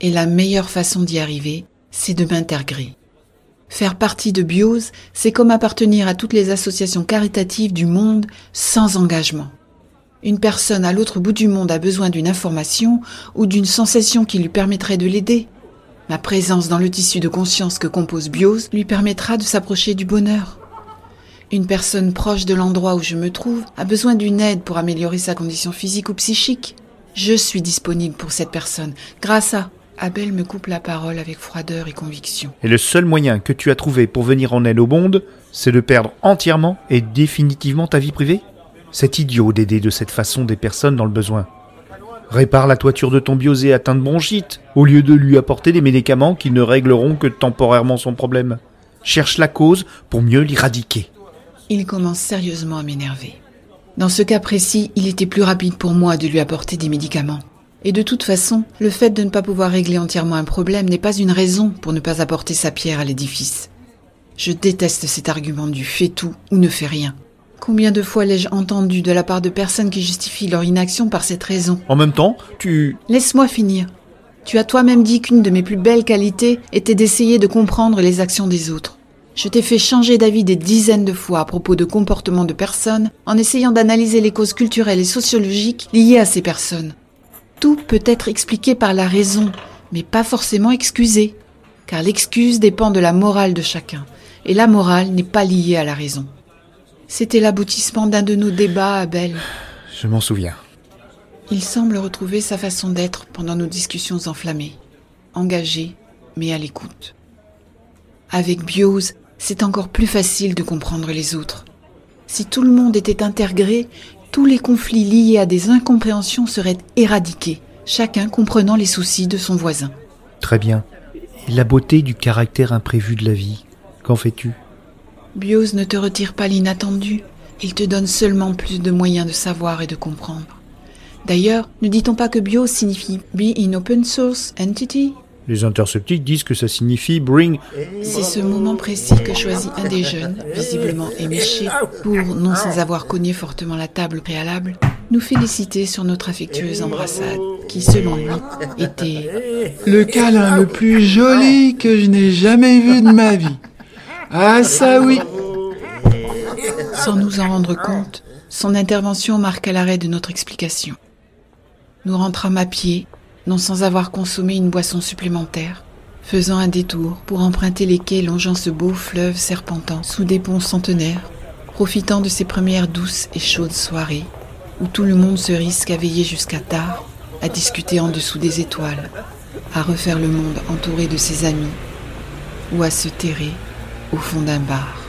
Et la meilleure façon d'y arriver, c'est de m'intégrer. Faire partie de Biose, c'est comme appartenir à toutes les associations caritatives du monde sans engagement. Une personne à l'autre bout du monde a besoin d'une information ou d'une sensation qui lui permettrait de l'aider. Ma présence dans le tissu de conscience que compose Biose lui permettra de s'approcher du bonheur. Une personne proche de l'endroit où je me trouve a besoin d'une aide pour améliorer sa condition physique ou psychique. Je suis disponible pour cette personne grâce à Abel me coupe la parole avec froideur et conviction. Et le seul moyen que tu as trouvé pour venir en aide au monde, c'est de perdre entièrement et définitivement ta vie privée? C'est idiot d'aider de cette façon des personnes dans le besoin. Répare la toiture de ton biosé atteint de bronchite, au lieu de lui apporter des médicaments qui ne régleront que temporairement son problème. Cherche la cause pour mieux l'éradiquer. Il commence sérieusement à m'énerver. Dans ce cas précis, il était plus rapide pour moi de lui apporter des médicaments. Et de toute façon, le fait de ne pas pouvoir régler entièrement un problème n'est pas une raison pour ne pas apporter sa pierre à l'édifice. Je déteste cet argument du fais tout ou ne fais rien. Combien de fois l'ai-je entendu de la part de personnes qui justifient leur inaction par cette raison? En même temps, tu... Laisse-moi finir. Tu as toi-même dit qu'une de mes plus belles qualités était d'essayer de comprendre les actions des autres. Je t'ai fait changer d'avis des dizaines de fois à propos de comportements de personnes en essayant d'analyser les causes culturelles et sociologiques liées à ces personnes. Tout peut être expliqué par la raison, mais pas forcément excusé, car l'excuse dépend de la morale de chacun, et la morale n'est pas liée à la raison. C'était l'aboutissement d'un de nos débats, Abel. Je m'en souviens. Il semble retrouver sa façon d'être pendant nos discussions enflammées, engagé, mais à l'écoute. Avec Biose, c'est encore plus facile de comprendre les autres. Si tout le monde était intégré, tous les conflits liés à des incompréhensions seraient éradiqués, chacun comprenant les soucis de son voisin. Très bien. Et la beauté du caractère imprévu de la vie, qu'en fais-tu? Biose ne te retire pas l'inattendu, il te donne seulement plus de moyens de savoir et de comprendre. D'ailleurs, ne dit-on pas que Biose signifie Be in Open Source Entity? Les interceptiques disent que ça signifie bring. C'est ce moment précis que choisit un des jeunes, visiblement éméché, pour, non sans avoir cogné fortement la table préalable, nous féliciter sur notre affectueuse embrassade, qui, selon lui, était Le câlin le plus joli que je n'ai jamais vu de ma vie. Ah ça oui Sans nous en rendre compte, son intervention marqua l'arrêt de notre explication. Nous rentrâmes à pied, non sans avoir consommé une boisson supplémentaire, faisant un détour pour emprunter les quais longeant ce beau fleuve serpentant sous des ponts centenaires, profitant de ces premières douces et chaudes soirées où tout le monde se risque à veiller jusqu'à tard, à discuter en dessous des étoiles, à refaire le monde entouré de ses amis, ou à se terrer au fond d'un bar.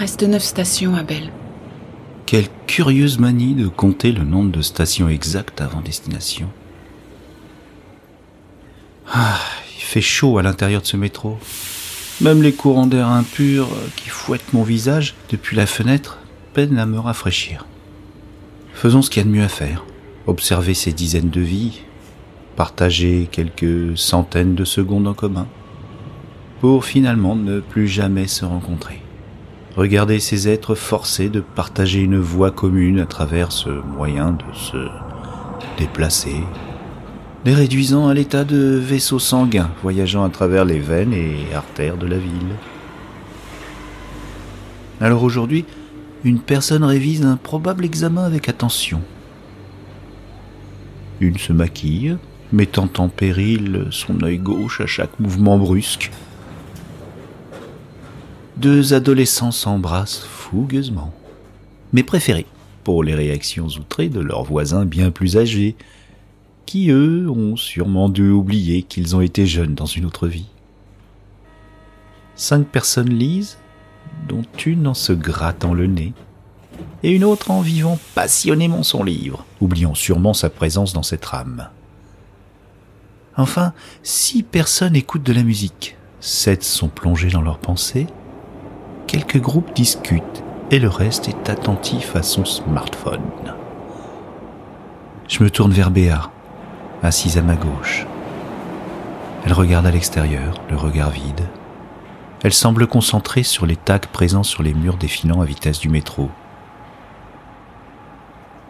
Reste neuf stations, Abel. Quelle curieuse manie de compter le nombre de stations exactes avant destination. Ah, il fait chaud à l'intérieur de ce métro. Même les courants d'air impurs qui fouettent mon visage depuis la fenêtre peinent à me rafraîchir. Faisons ce qu'il y a de mieux à faire. Observer ces dizaines de vies, partager quelques centaines de secondes en commun, pour finalement ne plus jamais se rencontrer. Regarder ces êtres forcés de partager une voie commune à travers ce moyen de se déplacer, les réduisant à l'état de vaisseaux sanguins voyageant à travers les veines et artères de la ville. Alors aujourd'hui, une personne révise un probable examen avec attention. Une se maquille, mettant en péril son œil gauche à chaque mouvement brusque. Deux adolescents s'embrassent fougueusement. Mes préférés, pour les réactions outrées de leurs voisins bien plus âgés, qui eux ont sûrement dû oublier qu'ils ont été jeunes dans une autre vie. Cinq personnes lisent, dont une en se grattant le nez, et une autre en vivant passionnément son livre, oubliant sûrement sa présence dans cette rame. Enfin, six personnes écoutent de la musique, sept sont plongés dans leurs pensées, quelques groupes discutent, et le reste est attentif à son smartphone. Je me tourne vers Béa, assise à ma gauche. Elle regarde à l'extérieur, le regard vide. Elle semble concentrée sur les tags présents sur les murs défilant à vitesse du métro.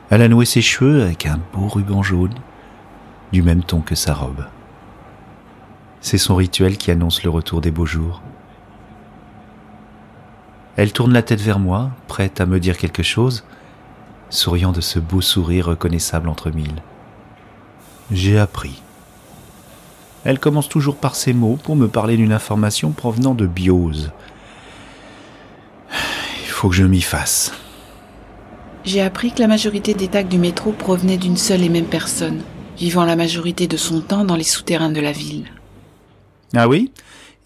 Elle a noué ses cheveux avec un beau ruban jaune, du même ton que sa robe. C'est son rituel qui annonce le retour des beaux jours. Elle tourne la tête vers moi, prête à me dire quelque chose, souriant de ce beau sourire reconnaissable entre mille. J'ai appris. Elle commence toujours par ces mots pour me parler d'une information provenant de Biose. Il faut que je m'y fasse. J'ai appris que la majorité des tags du métro provenaient d'une seule et même personne, vivant la majorité de son temps dans les souterrains de la ville. Ah oui?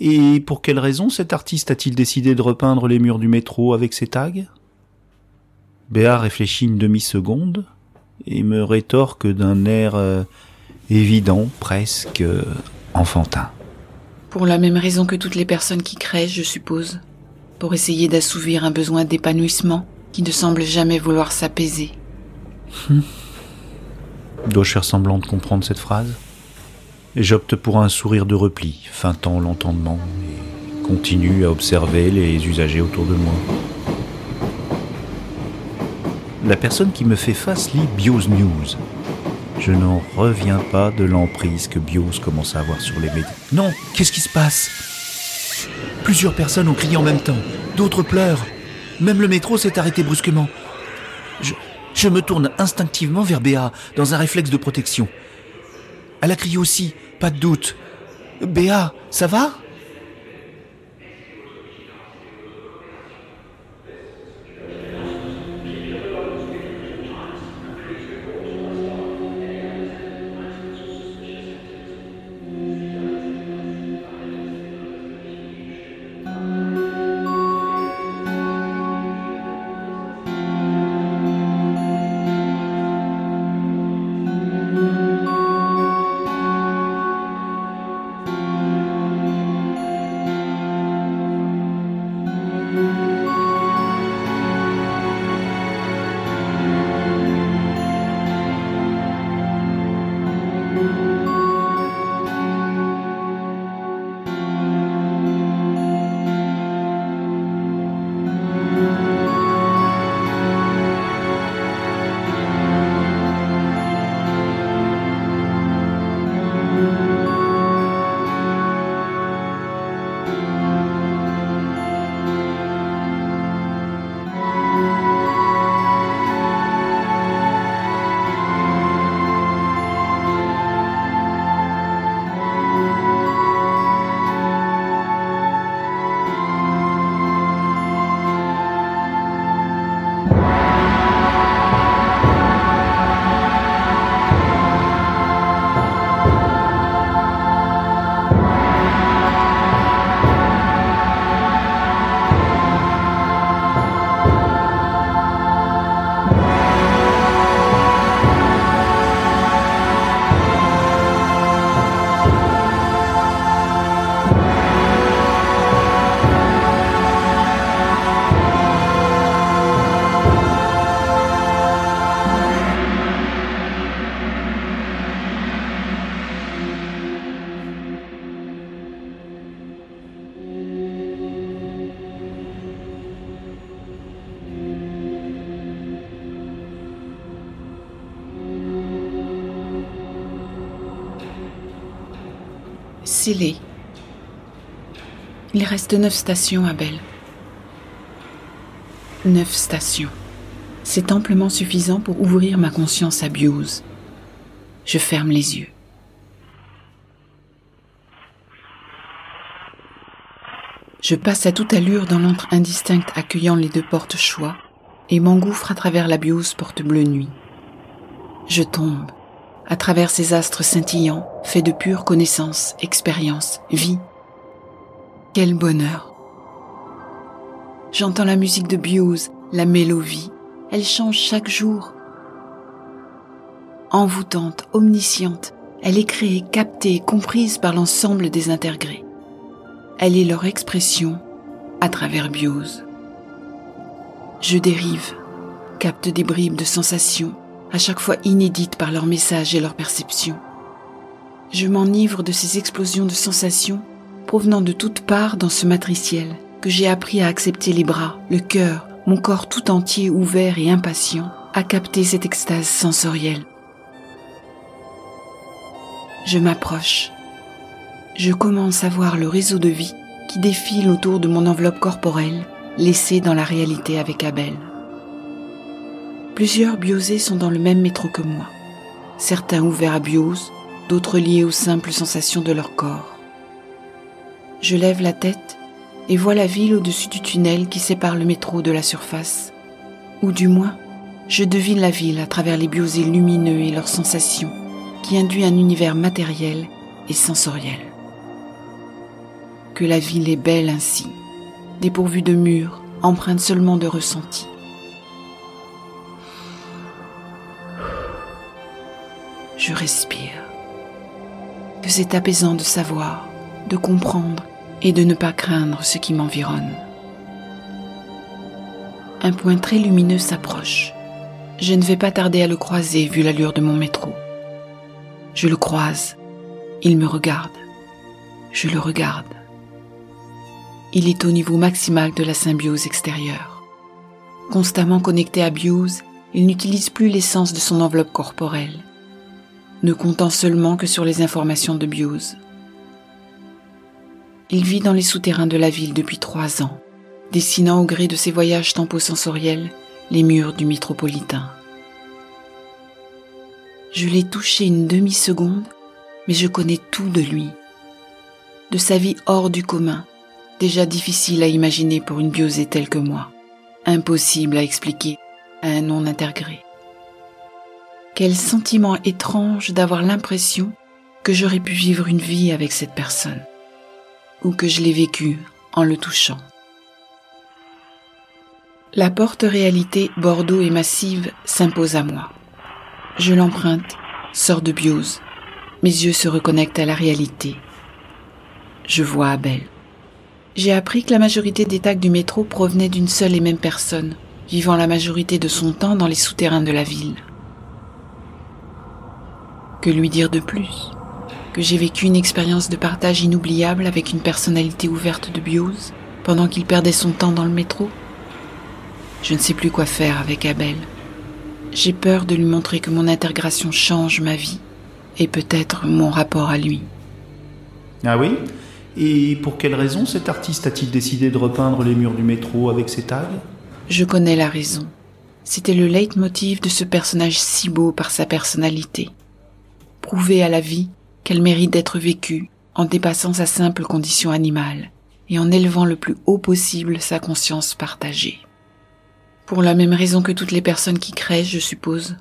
Et pour quelle raison cet artiste a-t-il décidé de repeindre les murs du métro avec ses tags? Béa réfléchit une demi-seconde et me rétorque d'un air euh, évident, presque euh, enfantin. Pour la même raison que toutes les personnes qui créent, je suppose. Pour essayer d'assouvir un besoin d'épanouissement qui ne semble jamais vouloir s'apaiser. Dois-je faire semblant de comprendre cette phrase? J'opte pour un sourire de repli, feintant l'entendement, et continue à observer les usagers autour de moi. La personne qui me fait face lit Bios News. Je n'en reviens pas de l'emprise que Bios commence à avoir sur les médias. Non, qu'est-ce qui se passe? Plusieurs personnes ont crié en même temps. D'autres pleurent. Même le métro s'est arrêté brusquement. Je, je me tourne instinctivement vers Béa, dans un réflexe de protection. Elle a crié aussi, pas de doute. Béa, ça va? Neuf stations, Abel. Neuf stations. C'est amplement suffisant pour ouvrir ma conscience à Biose. Je ferme les yeux. Je passe à toute allure dans l'antre indistinct accueillant les deux portes choix et m'engouffre à travers la biose porte bleue nuit. Je tombe, à travers ces astres scintillants, faits de pure connaissance, expérience, vie. Quel bonheur. J'entends la musique de Biose, la mélodie. Elle change chaque jour. Envoûtante, omnisciente, elle est créée, captée, comprise par l'ensemble des intégrés. Elle est leur expression à travers Biose. Je dérive, capte des bribes de sensations, à chaque fois inédites par leur message et leur perception. Je m'enivre de ces explosions de sensations provenant de toutes parts dans ce matriciel que j'ai appris à accepter les bras, le cœur, mon corps tout entier ouvert et impatient à capter cette extase sensorielle. Je m'approche, je commence à voir le réseau de vie qui défile autour de mon enveloppe corporelle, laissée dans la réalité avec Abel. Plusieurs biosés sont dans le même métro que moi, certains ouverts à biose, d'autres liés aux simples sensations de leur corps. Je lève la tête et vois la ville au-dessus du tunnel qui sépare le métro de la surface, ou du moins, je devine la ville à travers les biosés lumineux et leurs sensations, qui induit un univers matériel et sensoriel que la ville est belle ainsi, dépourvue de murs, empreinte seulement de ressenti. Je respire. Que c'est apaisant de savoir, de comprendre et de ne pas craindre ce qui m'environne. Un point très lumineux s'approche. Je ne vais pas tarder à le croiser vu l'allure de mon métro. Je le croise. Il me regarde. Je le regarde. Il est au niveau maximal de la symbiose extérieure. Constamment connecté à Biose, il n'utilise plus l'essence de son enveloppe corporelle, ne comptant seulement que sur les informations de Biose. Il vit dans les souterrains de la ville depuis trois ans, dessinant au gré de ses voyages temposensoriels les murs du métropolitain. Je l'ai touché une demi-seconde, mais je connais tout de lui, de sa vie hors du commun, déjà difficile à imaginer pour une biosée telle que moi, impossible à expliquer à un non intégré. Quel sentiment étrange d'avoir l'impression que j'aurais pu vivre une vie avec cette personne, ou que je l'ai vécue en le touchant. La porte réalité Bordeaux et massive s'impose à moi. Je l'emprunte, sors de biose. Mes yeux se reconnectent à la réalité. Je vois Abel. J'ai appris que la majorité des tags du métro provenaient d'une seule et même personne, vivant la majorité de son temps dans les souterrains de la ville. Que lui dire de plus? Que j'ai vécu une expérience de partage inoubliable avec une personnalité ouverte de biose pendant qu'il perdait son temps dans le métro Je ne sais plus quoi faire avec Abel. J'ai peur de lui montrer que mon intégration change ma vie et peut-être mon rapport à lui. Ah oui? Et pour quelle raison cet artiste a-t-il décidé de repeindre les murs du métro avec ses tags? Je connais la raison. C'était le leitmotiv de ce personnage si beau par sa personnalité. Prouver à la vie qu'elle mérite d'être vécue en dépassant sa simple condition animale et en élevant le plus haut possible sa conscience partagée. Pour la même raison que toutes les personnes qui créent, je suppose,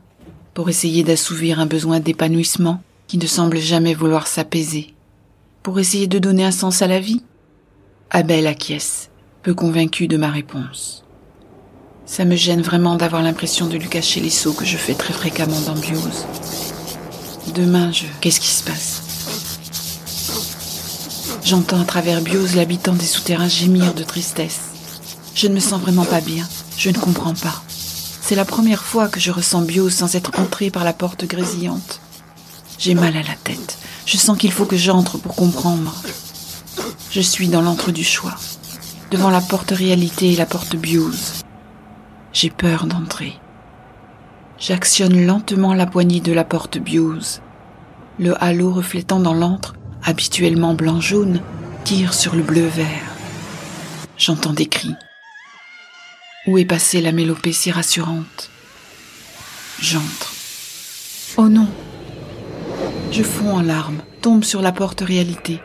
pour essayer d'assouvir un besoin d'épanouissement qui ne semble jamais vouloir s'apaiser pour essayer de donner un sens à la vie? Abel acquiesce, peu convaincu de ma réponse. Ça me gêne vraiment d'avoir l'impression de lui cacher les sauts que je fais très fréquemment dans. Demain, je... Qu'est-ce qui se passe J'entends à travers Biose l'habitant des souterrains gémir de tristesse. Je ne me sens vraiment pas bien. Je ne comprends pas. C'est la première fois que je ressens Biose sans être entré par la porte grésillante. J'ai mal à la tête. Je sens qu'il faut que j'entre pour comprendre. Je suis dans l'entre du choix, devant la porte réalité et la porte biose. J'ai peur d'entrer. J'actionne lentement la poignée de la porte biose. Le halo reflétant dans l'antre habituellement blanc-jaune, tire sur le bleu-vert. J'entends des cris. Où est passée la mélopée si rassurante? J'entre. Oh non Je fonds en larmes, tombe sur la porte réalité.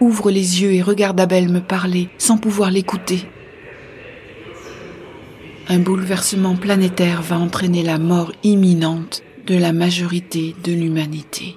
Ouvre les yeux et regarde Abel me parler sans pouvoir l'écouter. Un bouleversement planétaire va entraîner la mort imminente de la majorité de l'humanité.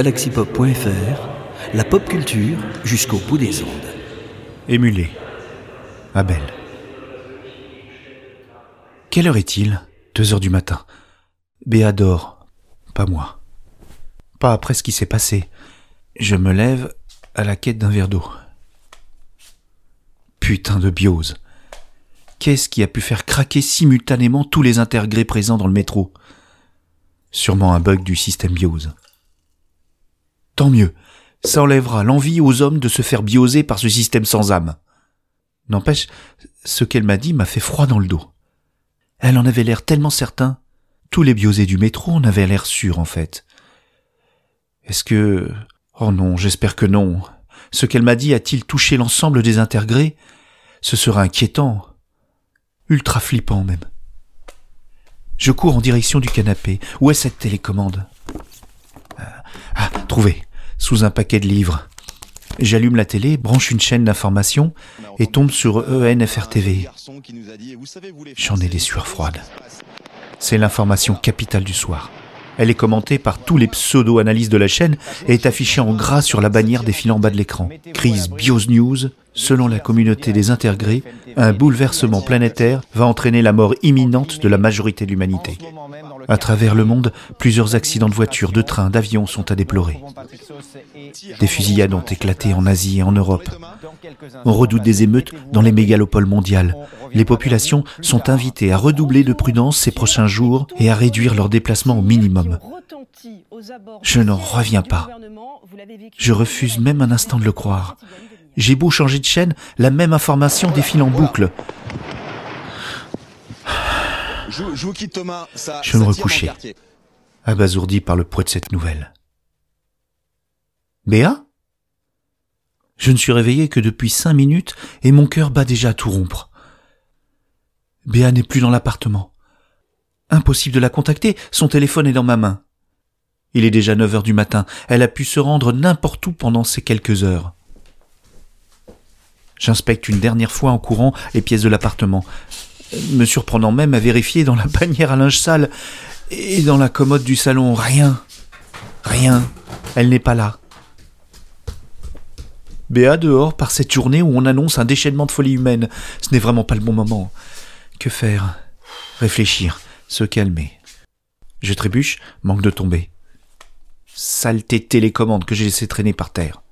galaxypop.fr, la pop culture jusqu'au bout des ondes. Émulé. Abel. Quelle heure est-il? Deux heures du matin. Béa dort. Pas moi. Pas après ce qui s'est passé. Je me lève à la quête d'un verre d'eau. Putain de biose. Qu'est-ce qui a pu faire craquer simultanément tous les intergrés présents dans le métro? Sûrement un bug du système biose. Tant mieux, ça enlèvera l'envie aux hommes de se faire bioser par ce système sans âme. N'empêche, ce qu'elle m'a dit m'a fait froid dans le dos. Elle en avait l'air tellement certain. Tous les biosés du métro en avaient l'air sûrs, en fait. Est-ce que... Oh non, j'espère que non. Ce qu'elle m'a dit a-t-il touché l'ensemble des intégrés Ce sera inquiétant. Ultra flippant même. Je cours en direction du canapé. Où est cette télécommande? Ah, ah, trouvé. Sous un paquet de livres. J'allume la télé, branche une chaîne d'information et tombe sur ENFR TV. J'en ai des sueurs froides. C'est l'information capitale du soir. Elle est commentée par tous les pseudo-analystes de la chaîne et est affichée en gras sur la bannière défilant en bas de l'écran. Crise Bios News, selon la communauté des intégrés, un bouleversement planétaire va entraîner la mort imminente de la majorité de l'humanité. À travers le monde, plusieurs accidents de voitures, de trains, d'avions sont à déplorer. Des fusillades ont éclaté en Asie et en Europe. On redoute des émeutes dans les mégalopoles mondiales. Les populations sont invitées à redoubler de prudence ces prochains jours et à réduire leurs déplacements au minimum. Je n'en reviens pas. Je refuse même un instant de le croire. J'ai beau changer de chaîne, la même information défile en boucle. Je, je vous quitte Thomas, ça, Je ça me quartier. abasourdi par le poids de cette nouvelle. Béa? Je ne suis réveillé que depuis cinq minutes et mon cœur bat déjà à tout rompre. Béa n'est plus dans l'appartement. Impossible de la contacter, son téléphone est dans ma main. Il est déjà 9 heures du matin, elle a pu se rendre n'importe où pendant ces quelques heures. J'inspecte une dernière fois en courant les pièces de l'appartement, me surprenant même à vérifier dans la bannière à linge sale et dans la commode du salon, rien. Rien. Elle n'est pas là. Béa dehors par cette journée où on annonce un déchaînement de folie humaine. Ce n'est vraiment pas le bon moment. Que faire? Réfléchir, se calmer. Je trébuche, manque de tomber. Saleté de télécommande que j'ai laissé traîner par terre.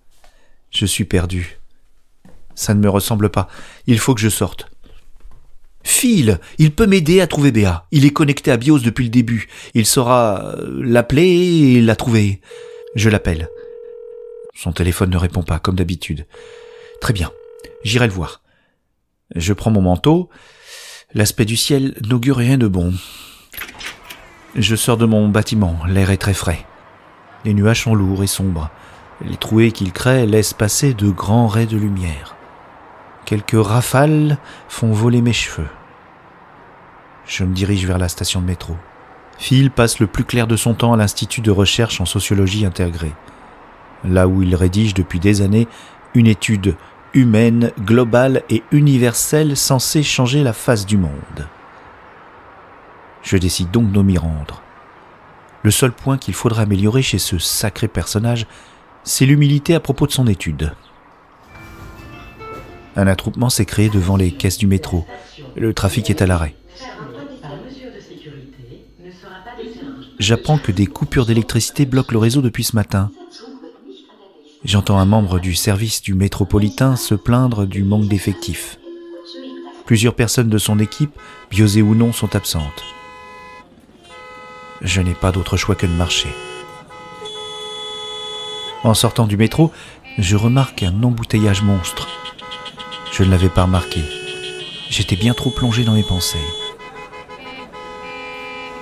Je suis perdu. Ça ne me ressemble pas. Il faut que je sorte. Phil, il peut m'aider à trouver Béa. Il est connecté à BIOS depuis le début. Il saura euh, l'appeler et la trouver. Je l'appelle. Son téléphone ne répond pas, comme d'habitude. Très bien. J'irai le voir. Je prends mon manteau. L'aspect du ciel n'augure rien de bon. Je sors de mon bâtiment. L'air est très frais. Les nuages sont lourds et sombres. Les trouées qu'ils créent laissent passer de grands raies de lumière. Quelques rafales font voler mes cheveux. Je me dirige vers la station de métro. Phil passe le plus clair de son temps à l'Institut de recherche en sociologie intégrée, là où il rédige depuis des années une étude humaine, globale et universelle censée changer la face du monde. Je décide donc de m'y rendre. Le seul point qu'il faudra améliorer chez ce sacré personnage, c'est l'humilité à propos de son étude. Un attroupement s'est créé devant les caisses du métro. Le trafic est à l'arrêt. J'apprends que des coupures d'électricité bloquent le réseau depuis ce matin. J'entends un membre du service du métropolitain se plaindre du manque d'effectifs. Plusieurs personnes de son équipe, biosées ou non, sont absentes. Je n'ai pas d'autre choix que de marcher. En sortant du métro, je remarque un embouteillage monstre. Je ne l'avais pas remarqué. J'étais bien trop plongé dans mes pensées.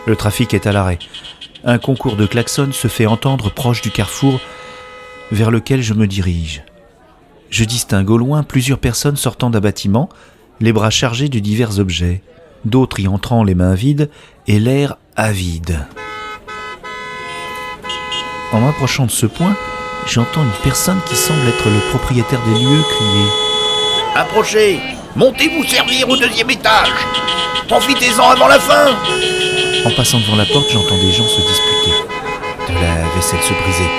Le trafic est à l'arrêt. Un concours de klaxons se fait entendre proche du carrefour vers lequel je me dirige. Je distingue au loin plusieurs personnes sortant d'un bâtiment, les bras chargés de divers objets, d'autres y entrant les mains vides et l'air avide. En m'approchant de ce point, j'entends une personne qui semble être le propriétaire des lieux crier Approchez Montez vous servir au deuxième étage Profitez-en avant la fin En passant devant la porte, j'entends des gens se disputer. De la vaisselle se briser.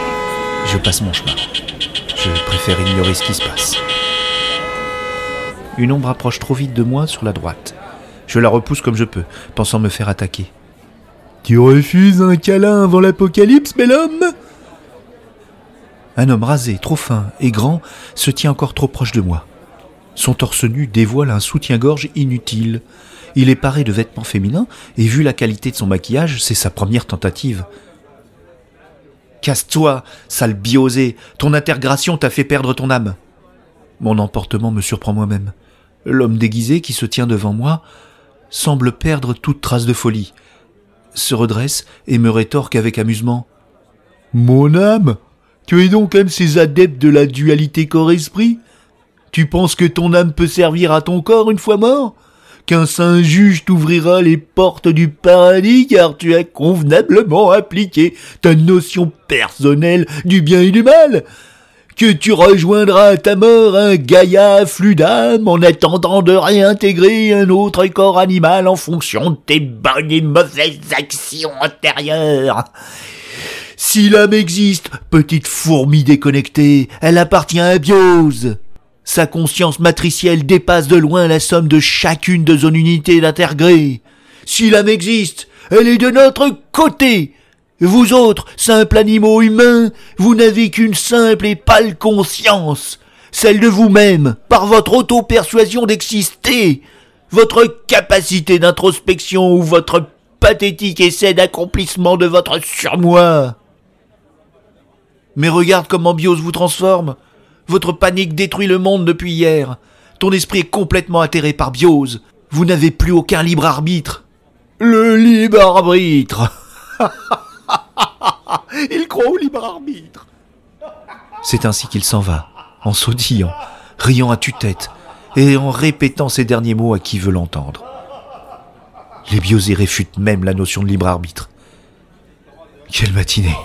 Je passe mon chemin. Je préfère ignorer ce qui se passe. Une ombre approche trop vite de moi sur la droite. Je la repousse comme je peux, pensant me faire attaquer. Tu refuses un câlin avant l'apocalypse, bel homme? Un homme rasé, trop fin et grand, se tient encore trop proche de moi. Son torse nu dévoile un soutien-gorge inutile. Il est paré de vêtements féminins, et vu la qualité de son maquillage, c'est sa première tentative. Casse-toi, sale biosé, ton intégration t'a fait perdre ton âme. Mon emportement me surprend moi-même. L'homme déguisé qui se tient devant moi semble perdre toute trace de folie, se redresse et me rétorque avec amusement. Mon âme? Tu es donc un de ces adeptes de la dualité corps-esprit? Tu penses que ton âme peut servir à ton corps une fois mort? Qu'un saint juge t'ouvrira les portes du paradis car tu as convenablement appliqué ta notion personnelle du bien et du mal que tu rejoindras à ta mort un Gaïa flux d'âme en attendant de réintégrer un autre corps animal en fonction de tes bonnes et mauvaises actions antérieures. Si l'âme existe, petite fourmi déconnectée, elle appartient à Biose. Sa conscience matricielle dépasse de loin la somme de chacune de son unité d'intergré. Si l'âme existe, elle est de notre côté, vous autres, simples animaux humains, vous n'avez qu'une simple et pâle conscience, celle de vous-même, par votre auto-persuasion d'exister, votre capacité d'introspection ou votre pathétique essai d'accomplissement de votre surmoi. Mais regarde comment Bios vous transforme. Votre panique détruit le monde depuis hier. Ton esprit est complètement atterré par Bios. Vous n'avez plus aucun libre arbitre. Le libre arbitre Il croit au libre arbitre. C'est ainsi qu'il s'en va, en sautillant, riant à tue-tête, et en répétant ces derniers mots à qui veut l'entendre. Les biosés réfutent même la notion de libre arbitre. Quelle matinée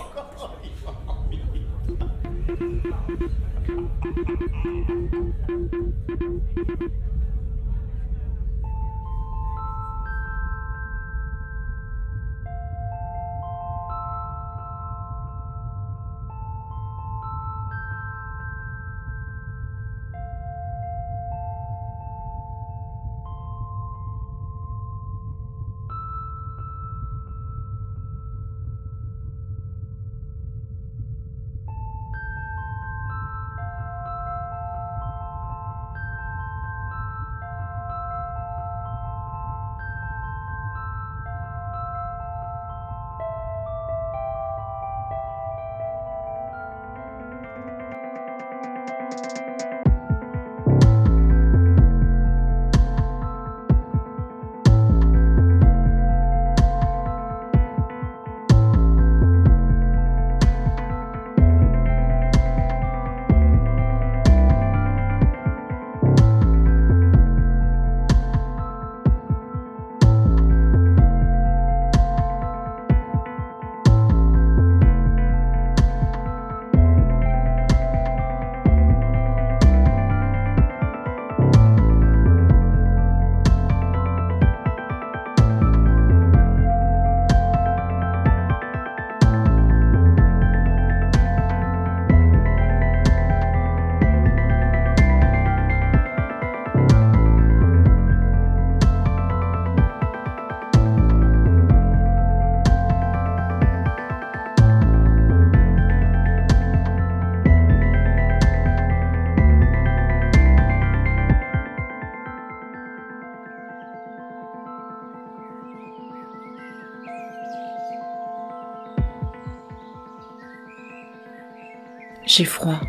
J'ai froid.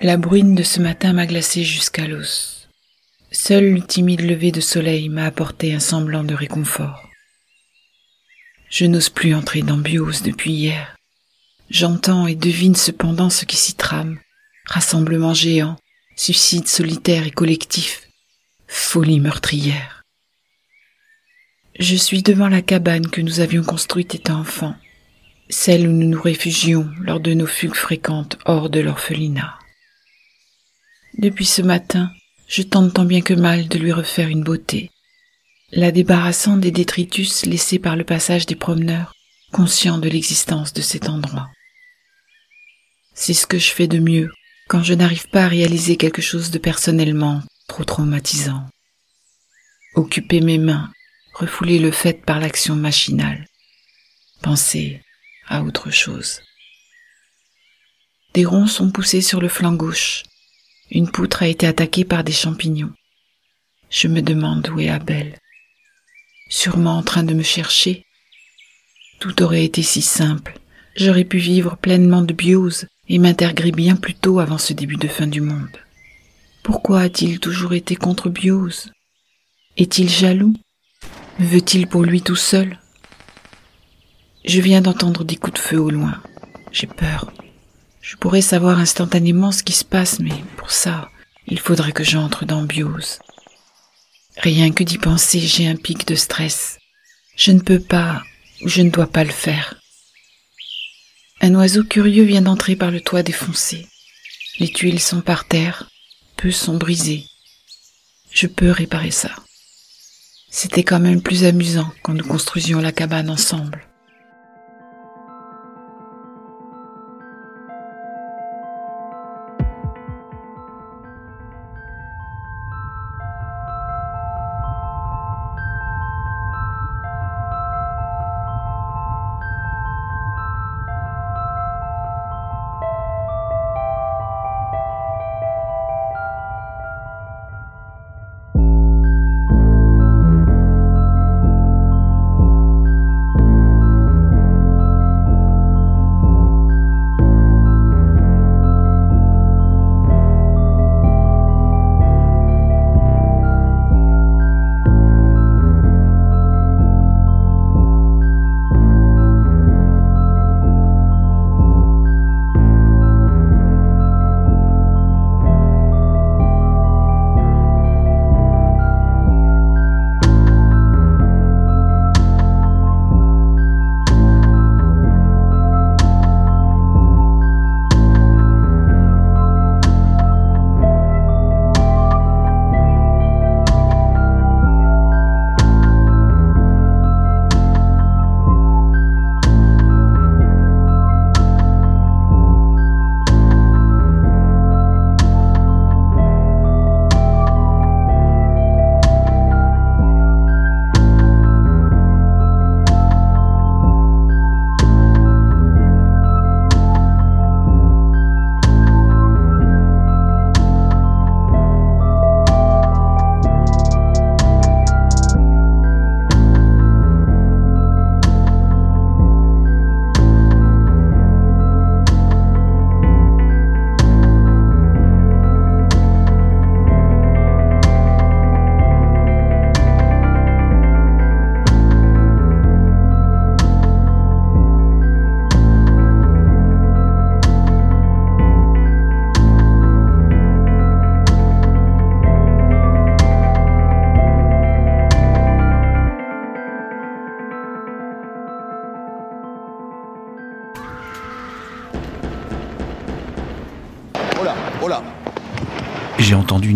La bruine de ce matin m'a glacé jusqu'à l'os. Seul le timide lever de soleil m'a apporté un semblant de réconfort. Je n'ose plus entrer dans Bios depuis hier. J'entends et devine cependant ce qui s'y trame. Rassemblement géant, suicide solitaire et collectif, folie meurtrière. Je suis devant la cabane que nous avions construite étant enfant celle où nous nous réfugions lors de nos fugues fréquentes hors de l'orphelinat. Depuis ce matin, je tente tant bien que mal de lui refaire une beauté, la débarrassant des détritus laissés par le passage des promeneurs, conscients de l'existence de cet endroit. C'est ce que je fais de mieux quand je n'arrive pas à réaliser quelque chose de personnellement trop traumatisant. Occuper mes mains, refouler le fait par l'action machinale. Penser, à autre chose. Des ronds sont poussés sur le flanc gauche. Une poutre a été attaquée par des champignons. Je me demande où est Abel. Sûrement en train de me chercher. Tout aurait été si simple. J'aurais pu vivre pleinement de biose et m'intégrer bien plus tôt avant ce début de fin du monde. Pourquoi a-t-il toujours été contre biose? Est-il jaloux? Veut-il pour lui tout seul? Je viens d'entendre des coups de feu au loin. J'ai peur. Je pourrais savoir instantanément ce qui se passe, mais pour ça, il faudrait que j'entre dans Biose. Rien que d'y penser, j'ai un pic de stress. Je ne peux pas, ou je ne dois pas le faire. Un oiseau curieux vient d'entrer par le toit défoncé. Les tuiles sont par terre, peu sont brisées. Je peux réparer ça. C'était quand même plus amusant quand nous construisions la cabane ensemble.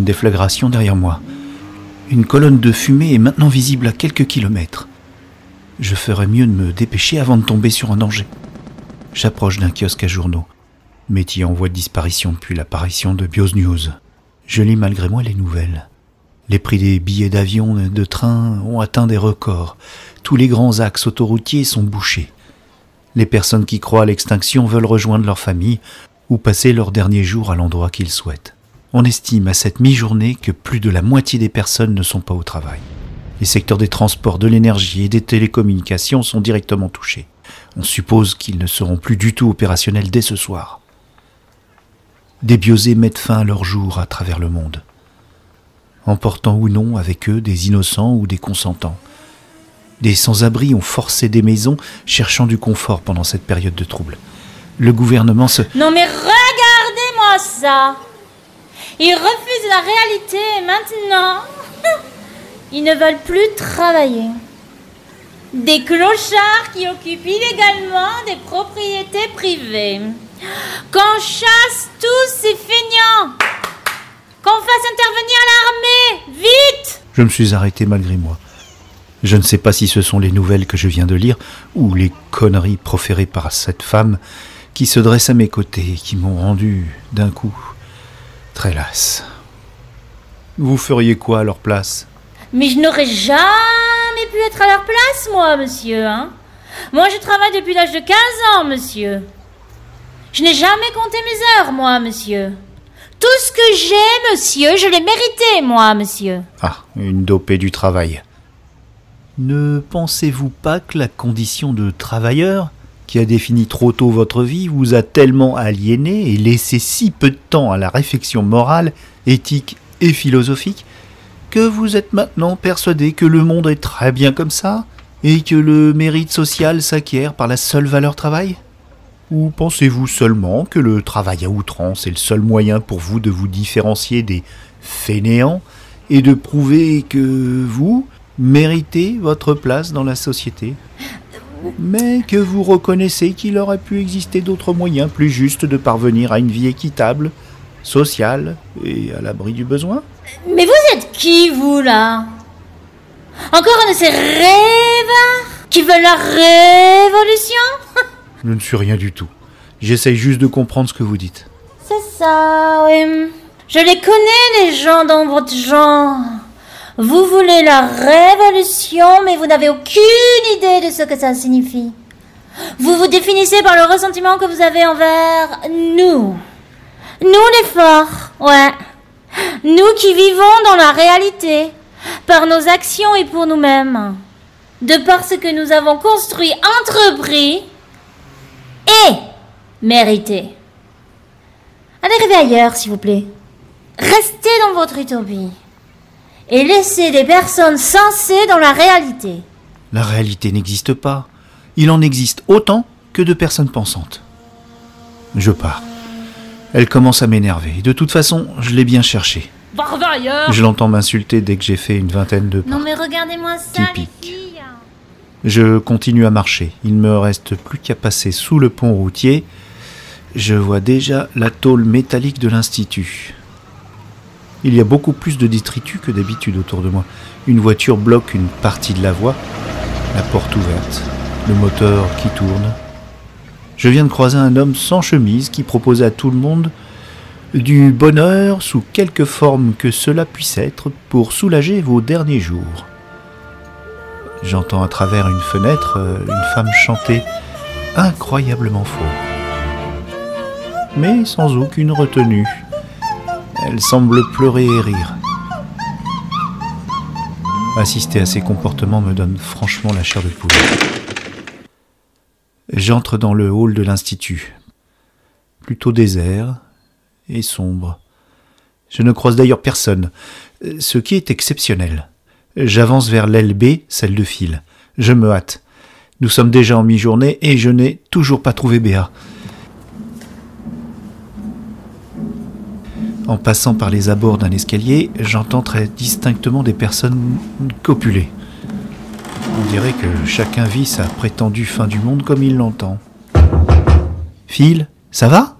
Déflagration derrière moi. Une colonne de fumée est maintenant visible à quelques kilomètres. Je ferais mieux de me dépêcher avant de tomber sur un danger. J'approche d'un kiosque à journaux, métier en voie de disparition depuis l'apparition de Bios News. Je lis malgré moi les nouvelles. Les prix des billets d'avion et de train ont atteint des records. Tous les grands axes autoroutiers sont bouchés. Les personnes qui croient à l'extinction veulent rejoindre leur famille ou passer leurs derniers jours à l'endroit qu'ils souhaitent. On estime à cette mi-journée que plus de la moitié des personnes ne sont pas au travail. Les secteurs des transports, de l'énergie et des télécommunications sont directement touchés. On suppose qu'ils ne seront plus du tout opérationnels dès ce soir. Des biosés mettent fin à leur jour à travers le monde, emportant ou non avec eux des innocents ou des consentants. Des sans-abri ont forcé des maisons, cherchant du confort pendant cette période de trouble. Le gouvernement se... Non mais regardez-moi ça Ils refusent la réalité et maintenant, ils ne veulent plus travailler. Des clochards qui occupent illégalement des propriétés privées. Qu'on chasse tous ces feignants Qu'on fasse intervenir l'armée Vite Je me suis arrêté malgré moi. Je ne sais pas si ce sont les nouvelles que je viens de lire ou les conneries proférées par cette femme qui se dresse à mes côtés et qui m'ont rendu, d'un coup, très lasse. Vous feriez quoi à leur place? Mais je n'aurais jamais pu être à leur place, moi, monsieur. Hein moi, je travaille depuis l'âge de 15 ans, monsieur. Je n'ai jamais compté mes heures, moi, monsieur. Tout ce que j'ai, monsieur, je l'ai mérité, moi, monsieur. Ah, une dopée du travail. Ne pensez-vous pas que la condition de travailleur, qui a défini trop tôt votre vie, vous a tellement aliéné et laissé si peu de temps à la réflexion morale, éthique et philosophique, que vous êtes maintenant persuadé que le monde est très bien comme ça, et que le mérite social s'acquiert par la seule valeur travail? Ou pensez-vous seulement que le travail à outrance est le seul moyen pour vous de vous différencier des fainéants et de prouver que vous méritez votre place dans la société? Mais que vous reconnaissez qu'il aurait pu exister d'autres moyens plus justes de parvenir à une vie équitable, sociale et à l'abri du besoin? Mais vous êtes qui, vous, là? Encore un de ces rêves qui veulent la révolution? Je ne suis rien du tout. J'essaye juste de comprendre ce que vous dites. C'est ça, oui. Je les connais, les gens dans votre genre. Vous voulez la révolution, mais vous n'avez aucune idée de ce que ça signifie. Vous vous définissez par le ressentiment que vous avez envers nous. Nous les forts, ouais. Nous qui vivons dans la réalité, par nos actions et pour nous-mêmes. De par ce que nous avons construit, entrepris et mérité. Allez rêver ailleurs, s'il vous plaît. Restez dans votre utopie et laissez des personnes sensées dans la réalité. La réalité n'existe pas. Il en existe autant que de personnes pensantes. Je pars. Elle commence à m'énerver. De toute façon, je l'ai bien cherché. Je l'entends m'insulter dès que j'ai fait une vingtaine de pas. Non mais regardez-moi ça, les filles. Je continue à marcher. Il me reste plus qu'à passer sous le pont routier. Je vois déjà la tôle métallique de l'Institut. Il y a beaucoup plus de détritus que d'habitude autour de moi. Une voiture bloque une partie de la voie, la porte ouverte, le moteur qui tourne. Je viens de croiser un homme sans chemise qui propose à tout le monde du bonheur sous quelque forme que cela puisse être pour soulager vos derniers jours. J'entends à travers une fenêtre euh, une femme chanter incroyablement fort. Mais sans aucune retenue. Elle semble pleurer et rire. Assister à ces comportements me donne franchement la chair de poule. J'entre dans le hall de l'Institut. Plutôt désert et sombre. Je ne croise d'ailleurs personne, ce qui est exceptionnel. J'avance vers l'aile B, celle de fil. Je me hâte. Nous sommes déjà en mi-journée et je n'ai toujours pas trouvé Béa. En passant par les abords d'un escalier, j'entends très distinctement des personnes copuler. On dirait que chacun vit sa prétendue fin du monde comme il l'entend. Phil, ça va?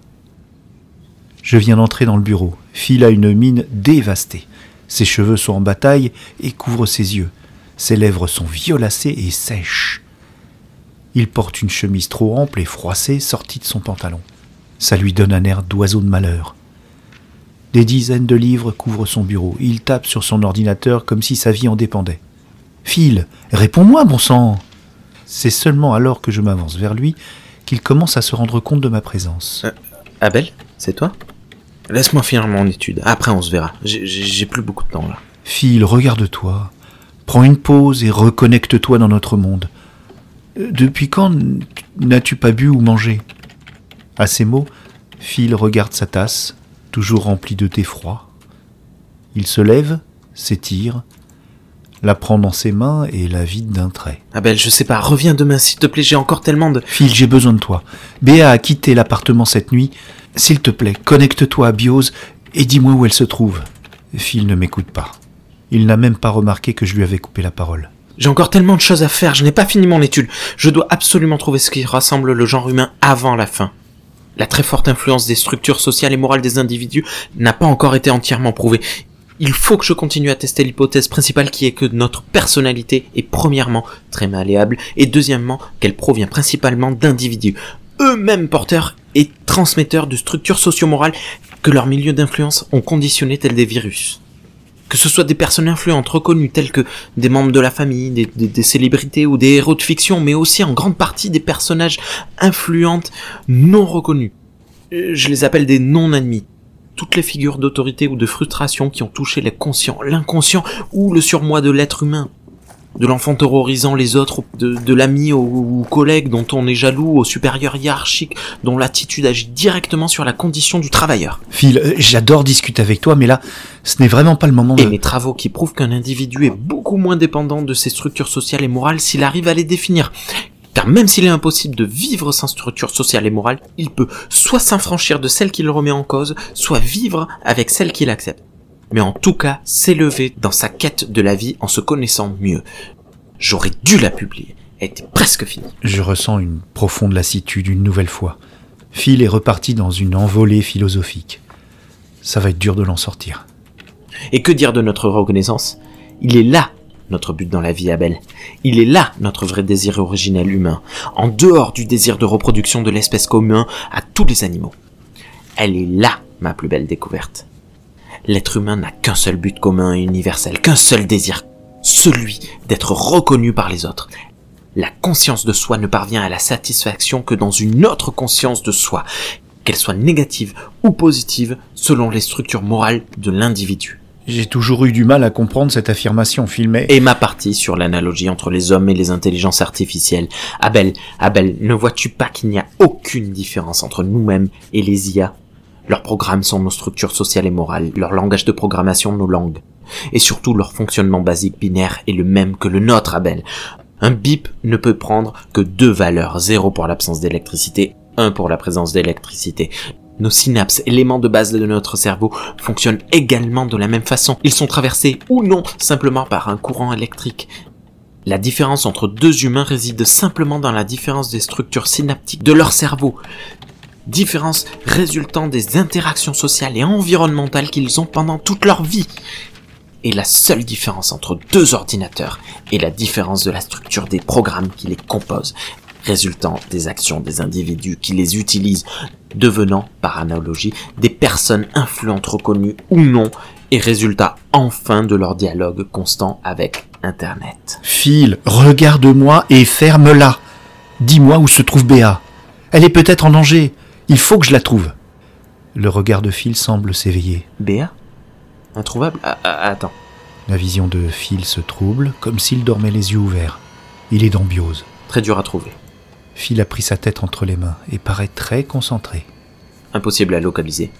Je viens d'entrer dans le bureau. Phil a une mine dévastée. Ses cheveux sont en bataille et couvrent ses yeux. Ses lèvres sont violacées et sèches. Il porte une chemise trop ample et froissée sortie de son pantalon. Ça lui donne un air d'oiseau de malheur. Des dizaines de livres couvrent son bureau. Il tape sur son ordinateur comme si sa vie en dépendait. Phil, réponds-moi, bon sang C'est seulement alors que je m'avance vers lui qu'il commence à se rendre compte de ma présence. Euh, Abel, c'est toi? Laisse-moi finir mon étude. Après, on se verra. J'ai- plus beaucoup de temps là. Phil, regarde-toi. Prends une pause et reconnecte-toi dans notre monde. Euh, Depuis quand n'as-tu pas bu ou mangé? À ces mots, Phil regarde sa tasse, toujours remplie de thé froid. Il se lève, s'étire, la prend dans ses mains et la vide d'un trait. Abel, je sais pas. Reviens demain, s'il te plaît. J'ai encore tellement de. Phil, j'ai besoin de toi. Béa a quitté l'appartement cette nuit. S'il te plaît, connecte-toi à Biose et dis-moi où elle se trouve. Phil ne m'écoute pas. Il n'a même pas remarqué que je lui avais coupé la parole. J'ai encore tellement de choses à faire. Je n'ai pas fini mon étude. Je dois absolument trouver ce qui rassemble le genre humain avant la fin. La très forte influence des structures sociales et morales des individus n'a pas encore été entièrement prouvée. Il faut que je continue à tester l'hypothèse principale qui est que notre personnalité est premièrement très malléable et deuxièmement qu'elle provient principalement d'individus eux-mêmes porteurs et transmetteurs de structures socio-morales que leurs milieux d'influence ont conditionnées tels des virus. Que ce soit des personnes influentes reconnues telles que des membres de la famille, des, célébrités ou des héros de fiction, mais aussi en grande partie des personnages influentes non reconnus. Euh, Je les appelle des non-admis. Toutes les figures d'autorité ou de frustration qui ont touché l'inconscient ou le surmoi de l'être humain. De l'enfant terrorisant les autres, de, de l'ami au collègue dont on est jaloux, au supérieur hiérarchique dont l'attitude agit directement sur la condition du travailleur. Phil, euh, j'adore discuter avec toi, mais là, ce n'est vraiment pas le moment de... Et mes travaux qui prouvent qu'un individu est beaucoup moins dépendant de ses structures sociales et morales s'il arrive à les définir. Car même s'il est impossible de vivre sans structure sociale et morale, il peut soit s'affranchir de celle qu'il remet en cause, soit vivre avec celle qu'il accepte. Mais en tout cas, s'élever dans sa quête de la vie en se connaissant mieux. J'aurais dû la publier. Elle était presque finie. Je ressens une profonde lassitude une nouvelle fois. Phil est reparti dans une envolée philosophique. Ça va être dur de l'en sortir. Et que dire de notre reconnaissance? Il est là notre but dans la vie, Abel. Il est là notre vrai désir originel humain, en dehors du désir de reproduction de l'espèce commun à tous les animaux. Elle est là ma plus belle découverte. L'être humain n'a qu'un seul but commun et universel, qu'un seul désir, celui d'être reconnu par les autres. La conscience de soi ne parvient à la satisfaction que dans une autre conscience de soi, qu'elle soit négative ou positive selon les structures morales de l'individu. J'ai toujours eu du mal à comprendre cette affirmation filmée. Et ma partie sur l'analogie entre les hommes et les intelligences artificielles. Abel, Abel, ne vois-tu pas qu'il n'y a aucune différence entre nous-mêmes et les IA Leurs programmes sont nos structures sociales et morales, leur langage de programmation nos langues. Et surtout leur fonctionnement basique binaire est le même que le nôtre, Abel. Un bip ne peut prendre que deux valeurs, zéro pour l'absence d'électricité, un pour la présence d'électricité. Nos synapses, éléments de base de notre cerveau, fonctionnent également de la même façon. Ils sont traversés ou non simplement par un courant électrique. La différence entre deux humains réside simplement dans la différence des structures synaptiques de leur cerveau. Différence résultant des interactions sociales et environnementales qu'ils ont pendant toute leur vie. Et la seule différence entre deux ordinateurs est la différence de la structure des programmes qui les composent, résultant des actions des individus qui les utilisent, devenant, par analogie, des personnes influentes reconnues ou non, et résultat enfin de leur dialogue constant avec Internet. Phil, regarde-moi et ferme-la. Dis-moi où se trouve Béa. Elle est peut-être en danger. Il faut que je la trouve. Le regard de Phil semble s'éveiller. Béa? Introuvable? Ah, ah, Attends. La vision de Phil se trouble, comme s'il dormait les yeux ouverts. Il est dans biose. Très dur à trouver. Phil a pris sa tête entre les mains et paraît très concentré. Impossible à localiser.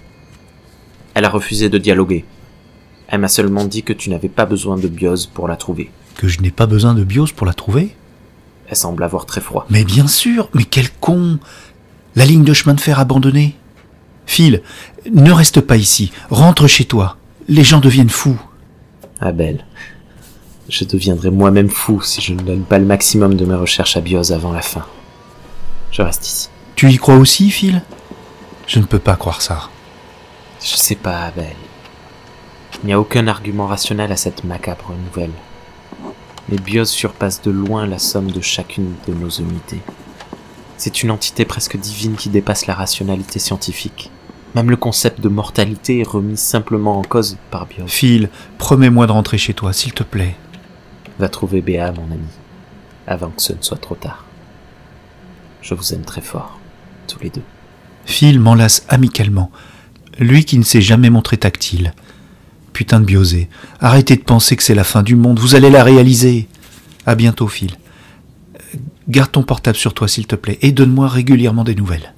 Elle a refusé de dialoguer. Elle m'a seulement dit que tu n'avais pas besoin de biose pour la trouver. Que je n'ai pas besoin de biose pour la trouver? Elle semble avoir très froid. Mais bien sûr, mais quel con La ligne de chemin de fer abandonnée. Phil, ne reste pas ici, rentre chez toi. Les gens deviennent fous. Abel, je deviendrai moi-même fou si je ne donne pas le maximum de mes recherches à biose avant la fin. Je reste ici. Tu y crois aussi, Phil? Je ne peux pas croire ça. Je sais pas, Abel. Il n'y a aucun argument rationnel à cette macabre nouvelle. Mais Bios surpasse de loin la somme de chacune de nos unités. C'est une entité presque divine qui dépasse la rationalité scientifique. Même le concept de mortalité est remis simplement en cause par Bios. Phil, promets-moi de rentrer chez toi, s'il te plaît. Va trouver Béa, mon ami, avant que ce ne soit trop tard. Je vous aime très fort, tous les deux. Phil m'enlace amicalement. Lui qui ne s'est jamais montré tactile. Putain de biosé. Arrêtez de penser que c'est la fin du monde. Vous allez la réaliser. À bientôt, Phil. Garde ton portable sur toi, s'il te plaît, et donne-moi régulièrement des nouvelles.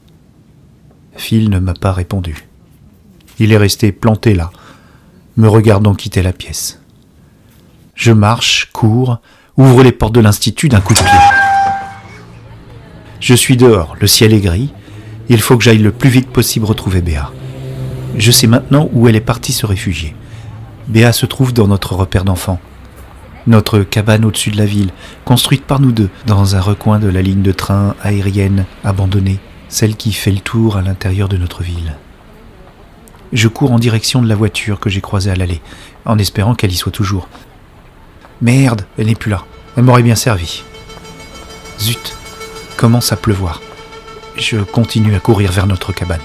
Phil ne m'a pas répondu. Il est resté planté là, me regardant quitter la pièce. Je marche, cours, ouvre les portes de l'institut d'un coup de pied. Je suis dehors, le ciel est gris, il faut que j'aille le plus vite possible retrouver Béa. Je sais maintenant où elle est partie se réfugier. Béa se trouve dans notre repère d'enfants. Notre cabane au-dessus de la ville, construite par nous deux, dans un recoin de la ligne de train aérienne abandonnée, celle qui fait le tour à l'intérieur de notre ville. Je cours en direction de la voiture que j'ai croisée à l'allée, en espérant qu'elle y soit toujours. Merde, elle n'est plus là. Elle m'aurait bien servi. Zut, commence à pleuvoir. Je continue à courir vers notre cabane.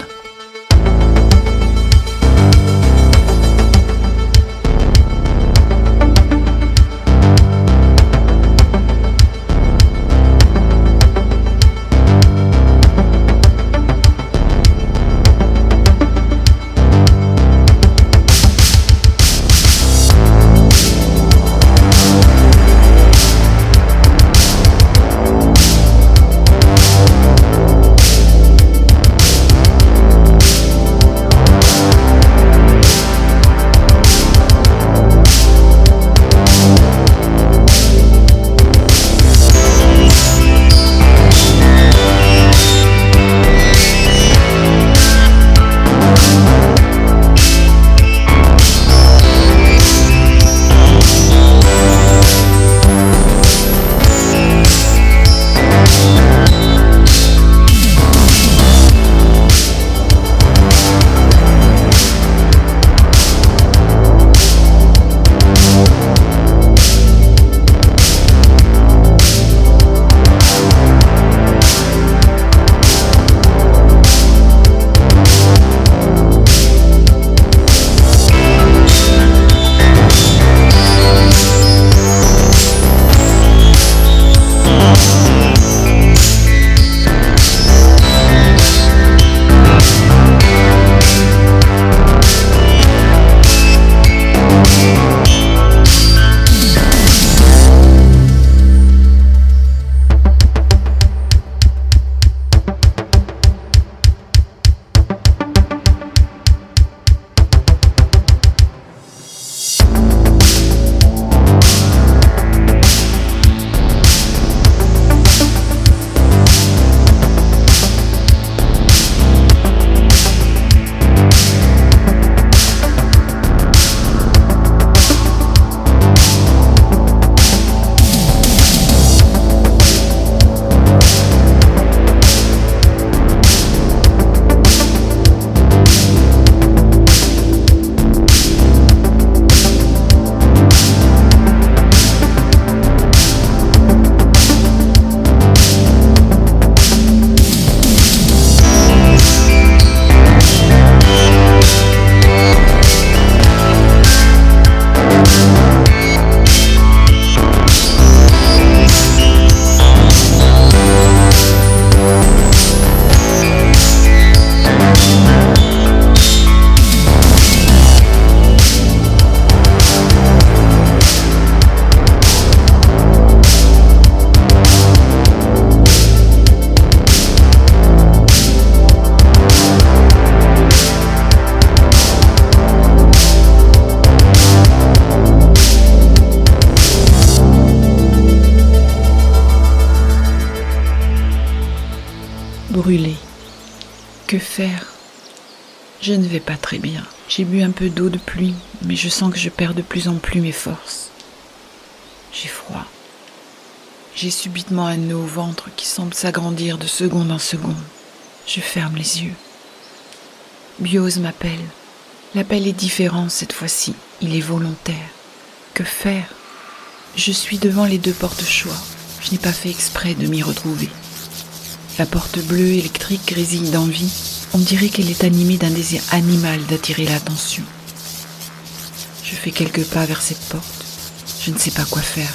De pluie, mais je sens que je perds de plus en plus mes forces. J'ai froid. J'ai subitement un nœud au ventre qui semble s'agrandir de seconde en seconde. Je ferme les yeux. Biose m'appelle. L'appel est différent cette fois-ci. Il est volontaire. Que faire? Je suis devant les deux portes-choix. Je n'ai pas fait exprès de m'y retrouver. La porte bleue électrique grésille d'envie. On dirait qu'elle est animée d'un désir animal d'attirer l'attention. Je fais quelques pas vers cette porte. Je ne sais pas quoi faire.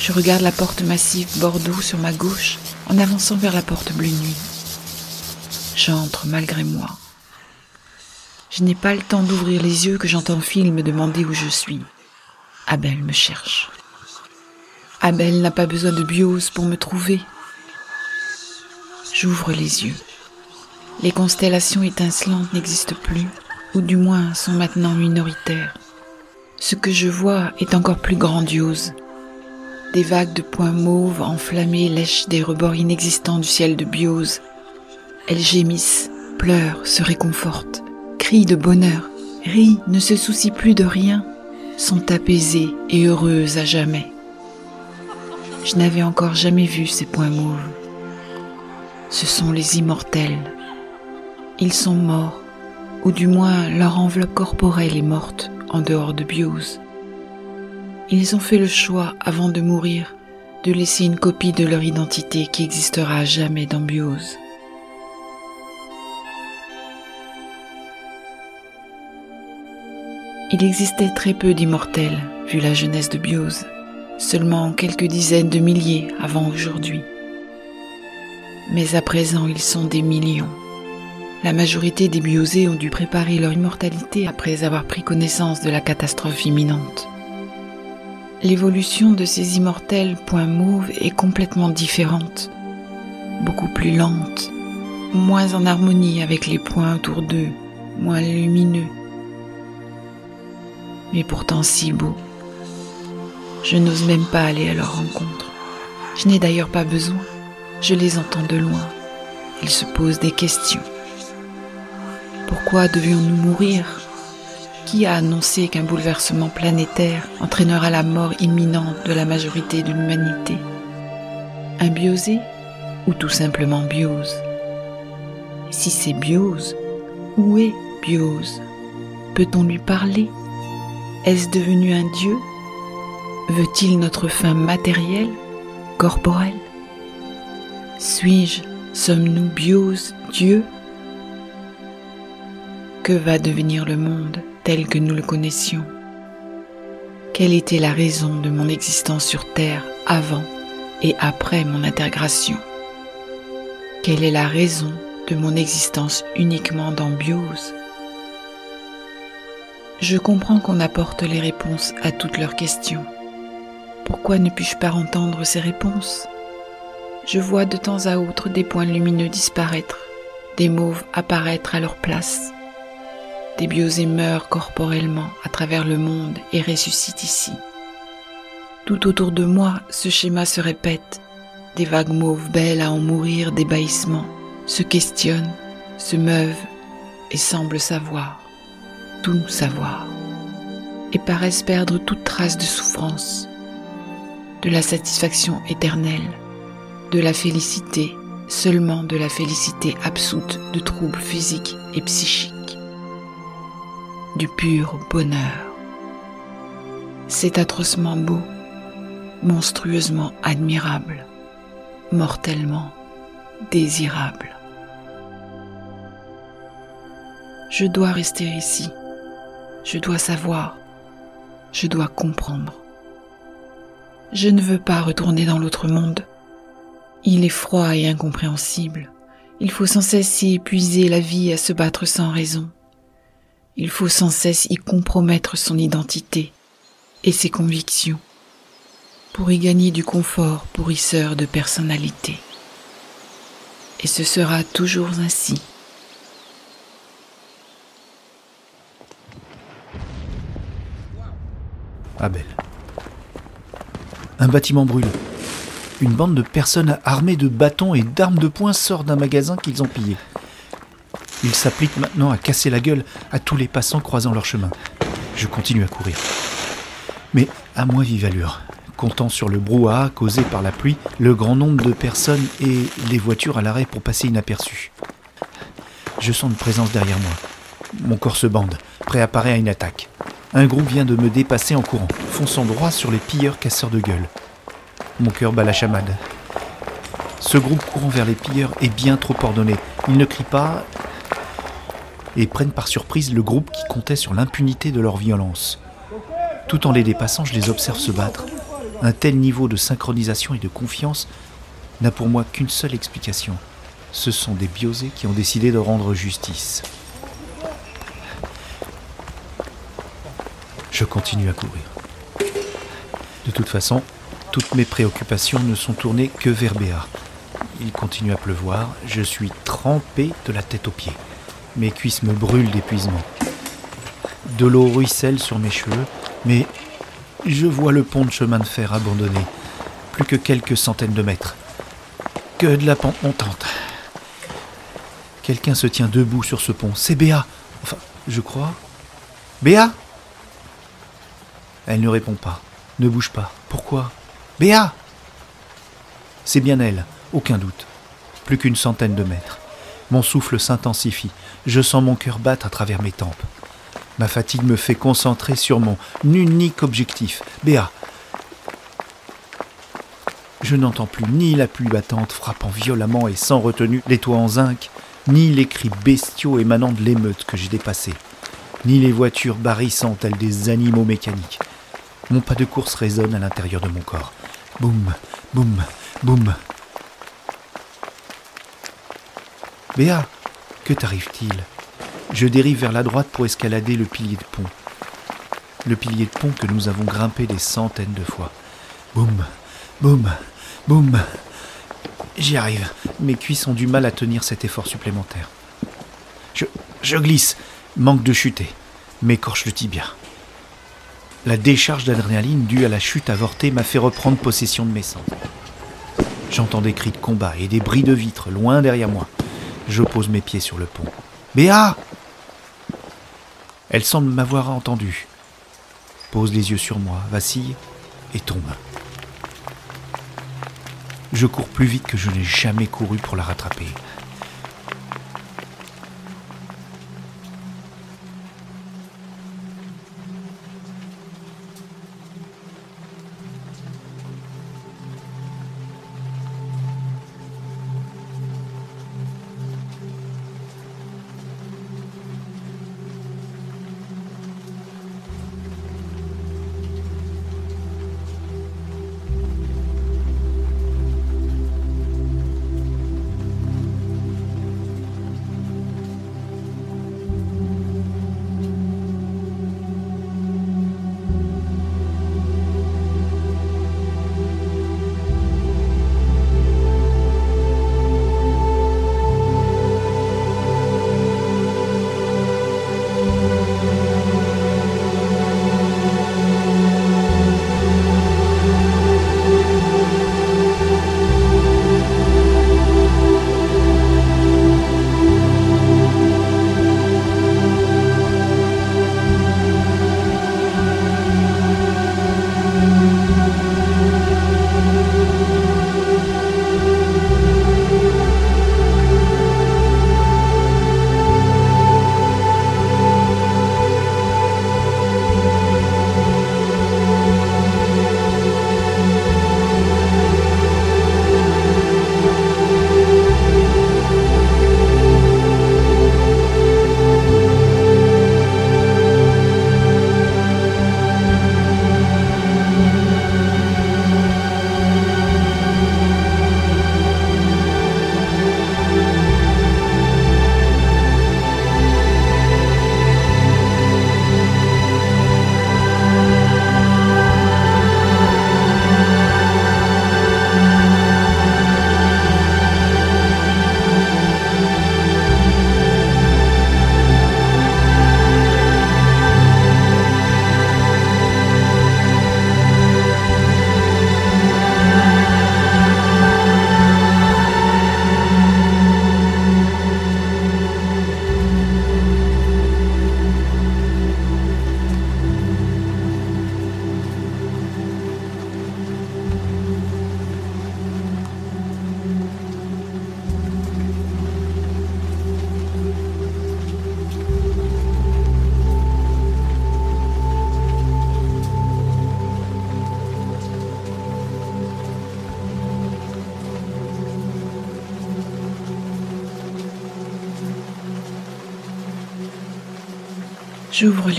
Je regarde la porte massive bordeaux sur ma gauche en avançant vers la porte bleue nuit. J'entre malgré moi. Je n'ai pas le temps d'ouvrir les yeux que j'entends Phil me demander où je suis. Abel me cherche. Abel n'a pas besoin de biose pour me trouver. J'ouvre les yeux. Les constellations étincelantes n'existent plus, ou du moins sont maintenant minoritaires. Ce que je vois est encore plus grandiose. Des vagues de points mauves enflammés lèchent des rebords inexistants du ciel de biose. Elles gémissent, pleurent, se réconfortent, crient de bonheur, rient, ne se soucient plus de rien, sont apaisées et heureuses à jamais. Je n'avais encore jamais vu ces points mauves. Ce sont les immortels. Ils sont morts, ou du moins leur enveloppe corporelle est morte en dehors de Biose. Ils ont fait le choix, avant de mourir, de laisser une copie de leur identité qui existera à jamais dans Biose. Il existait très peu d'immortels, vu la jeunesse de Biose, seulement quelques dizaines de milliers avant aujourd'hui. Mais à présent, ils sont des millions. La majorité des biosés ont dû préparer leur immortalité après avoir pris connaissance de la catastrophe imminente. L'évolution de ces immortels points mauves est complètement différente, beaucoup plus lente, moins en harmonie avec les points autour d'eux, moins lumineux, mais pourtant si beaux. Je n'ose même pas aller à leur rencontre. Je n'ai d'ailleurs pas besoin. Je les entends de loin. Ils se posent des questions. Pourquoi devions-nous mourir Qui a annoncé qu'un bouleversement planétaire entraînera la mort imminente de la majorité de l'humanité Un biosé ou tout simplement biose Si c'est biose, où est biose Peut-on lui parler Est-ce devenu un dieu Veut-il notre fin matérielle, corporelle Suis-je, sommes-nous biose, Dieu Que va devenir le monde tel que nous le connaissions Quelle était la raison de mon existence sur Terre avant et après mon intégration? Quelle est la raison de mon existence uniquement dans biose? Je comprends qu'on apporte les réponses à toutes leurs questions. Pourquoi ne puis-je pas entendre ces réponses? Je vois de temps à autre des points lumineux disparaître, des mauves apparaître à leur place. Des biosés meurent corporellement à travers le monde et ressuscitent ici. Tout autour de moi, ce schéma se répète. Des vagues mauves belles à en mourir d'ébahissement se questionnent, se meuvent et semblent savoir, tout savoir, et paraissent perdre toute trace de souffrance de la satisfaction éternelle, de la félicité, seulement de la félicité absoute de troubles physiques et psychiques, du pur bonheur. C'est atrocement beau, monstrueusement admirable, mortellement désirable. Je dois rester ici, je dois savoir, je dois comprendre. Je ne veux pas retourner dans l'autre monde. Il est froid et incompréhensible. Il faut sans cesse y épuiser la vie à se battre sans raison. Il faut sans cesse y compromettre son identité et ses convictions pour y gagner du confort pourrisseur de personnalité. Et ce sera toujours ainsi. Abel. Un bâtiment brûle. Une bande de personnes armées de bâtons et d'armes de poing sort d'un magasin qu'ils ont pillé. Ils s'appliquent maintenant à casser la gueule à tous les passants croisant leur chemin. Je continue à courir. Mais à moins vive allure, comptant sur le brouhaha causé par la pluie, le grand nombre de personnes et les voitures à l'arrêt pour passer inaperçues. Je sens une présence derrière moi. Mon corps se bande, prêt à parer à une attaque. Un groupe vient de me dépasser en courant, fonçant droit sur les pilleurs casseurs de gueule. Mon cœur bat la chamade. Ce groupe courant vers les pilleurs est bien trop ordonné. Ils ne crient pas et prennent par surprise le groupe qui comptait sur l'impunité de leur violence. Tout en les dépassant, je les observe se battre. Un tel niveau de synchronisation et de confiance n'a pour moi qu'une seule explication. Ce sont des biosés qui ont décidé de rendre justice. Je continue à courir. De toute façon, toutes mes préoccupations ne sont tournées que vers Béa. Il continue à pleuvoir, je suis trempé de la tête aux pieds. Mes cuisses me brûlent d'épuisement. De l'eau ruisselle sur mes cheveux, mais je vois le pont de chemin de fer abandonné. Plus que quelques centaines de mètres. Que de la pente montante. Quelqu'un se tient debout sur ce pont. C'est Béa. Enfin, je crois. Béa Elle ne répond pas. Ne bouge pas. Pourquoi? Béa C'est bien elle, aucun doute. Plus qu'une centaine de mètres. Mon souffle s'intensifie. Je sens mon cœur battre à travers mes tempes. Ma fatigue me fait concentrer sur mon unique objectif. Béa. Je n'entends plus ni la pluie battante frappant violemment et sans retenue les toits en zinc, ni les cris bestiaux émanant de l'émeute que j'ai dépassée, ni les voitures barrissant telles des animaux mécaniques. Mon pas de course résonne à l'intérieur de mon corps. Boum, boum, boum. Béa, que t'arrive-t-il? Je dérive vers la droite pour escalader le pilier de pont. Le pilier de pont que nous avons grimpé des centaines de fois. Boum, boum, boum. J'y arrive. Mes cuisses ont du mal à tenir cet effort supplémentaire. Je, je glisse, manque de chuter, m'écorche le tibia. La décharge d'adrénaline due à la chute avortée m'a fait reprendre possession de mes sens. J'entends des cris de combat et des bris de vitres loin derrière moi. Je pose mes pieds sur le pont. Béa Elle semble m'avoir entendu. Pose les yeux sur moi, vacille et tombe. Je cours plus vite que je n'ai jamais couru pour la rattraper.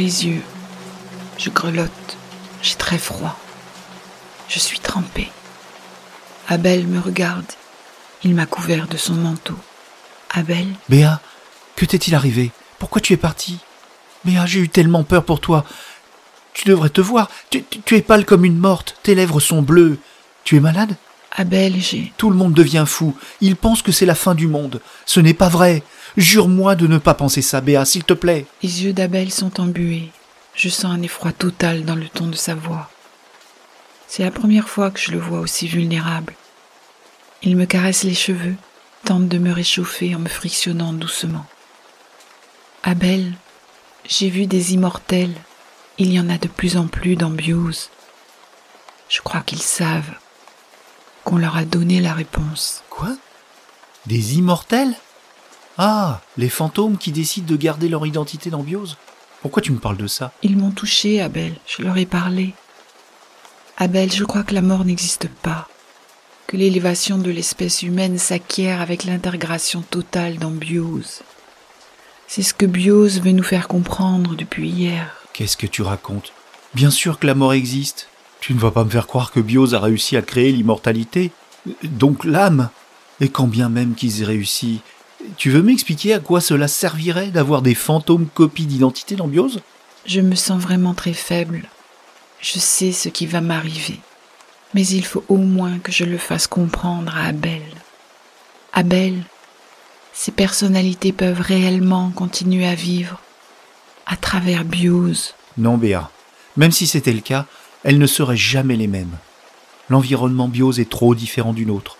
Les yeux. Je grelotte. J'ai très froid. Je suis trempée. Abel me regarde. Il m'a couvert de son manteau. Abel, Béa, que t'est-il arrivé? Pourquoi tu es partie Béa, j'ai eu tellement peur pour toi. Tu devrais te voir. Tu, tu- tu es pâle comme une morte. Tes lèvres sont bleues. Tu es malade? Abel, j'ai... Tout le monde devient fou. Ils pensent que c'est la fin du monde. Ce n'est pas vrai. Jure-moi de ne pas penser ça, Béa, s'il te plaît. Les yeux d'Abel sont embués. Je sens un effroi total dans le ton de sa voix. C'est la première fois que je le vois aussi vulnérable. Il me caresse les cheveux, tente de me réchauffer en me frictionnant doucement. Abel, j'ai vu des immortels. Il y en a de plus en plus dans Biose. Je crois qu'ils savent qu'on leur a donné la réponse. Quoi? Des immortels? Ah, les fantômes qui décident de garder leur identité dans Biose Pourquoi tu me parles de ça? Ils m'ont touché, Abel, je leur ai parlé. Abel, je crois que la mort n'existe pas, que l'élévation de l'espèce humaine s'acquiert avec l'intégration totale dans Biose. C'est ce que Biose veut nous faire comprendre depuis hier. Qu'est-ce que tu racontes? Bien sûr que la mort existe. Tu ne vas pas me faire croire que Biose a réussi à créer l'immortalité. Donc l'âme? Et quand bien même qu'ils aient réussi, tu veux m'expliquer à quoi cela servirait d'avoir des fantômes copies d'identité dans Biose Je me sens vraiment très faible. Je sais ce qui va m'arriver. Mais il faut au moins que je le fasse comprendre à Abel. Abel, ces personnalités peuvent réellement continuer à vivre à travers Biose. Non, Béa. Même si c'était le cas, elles ne seraient jamais les mêmes. L'environnement biose est trop différent du nôtre.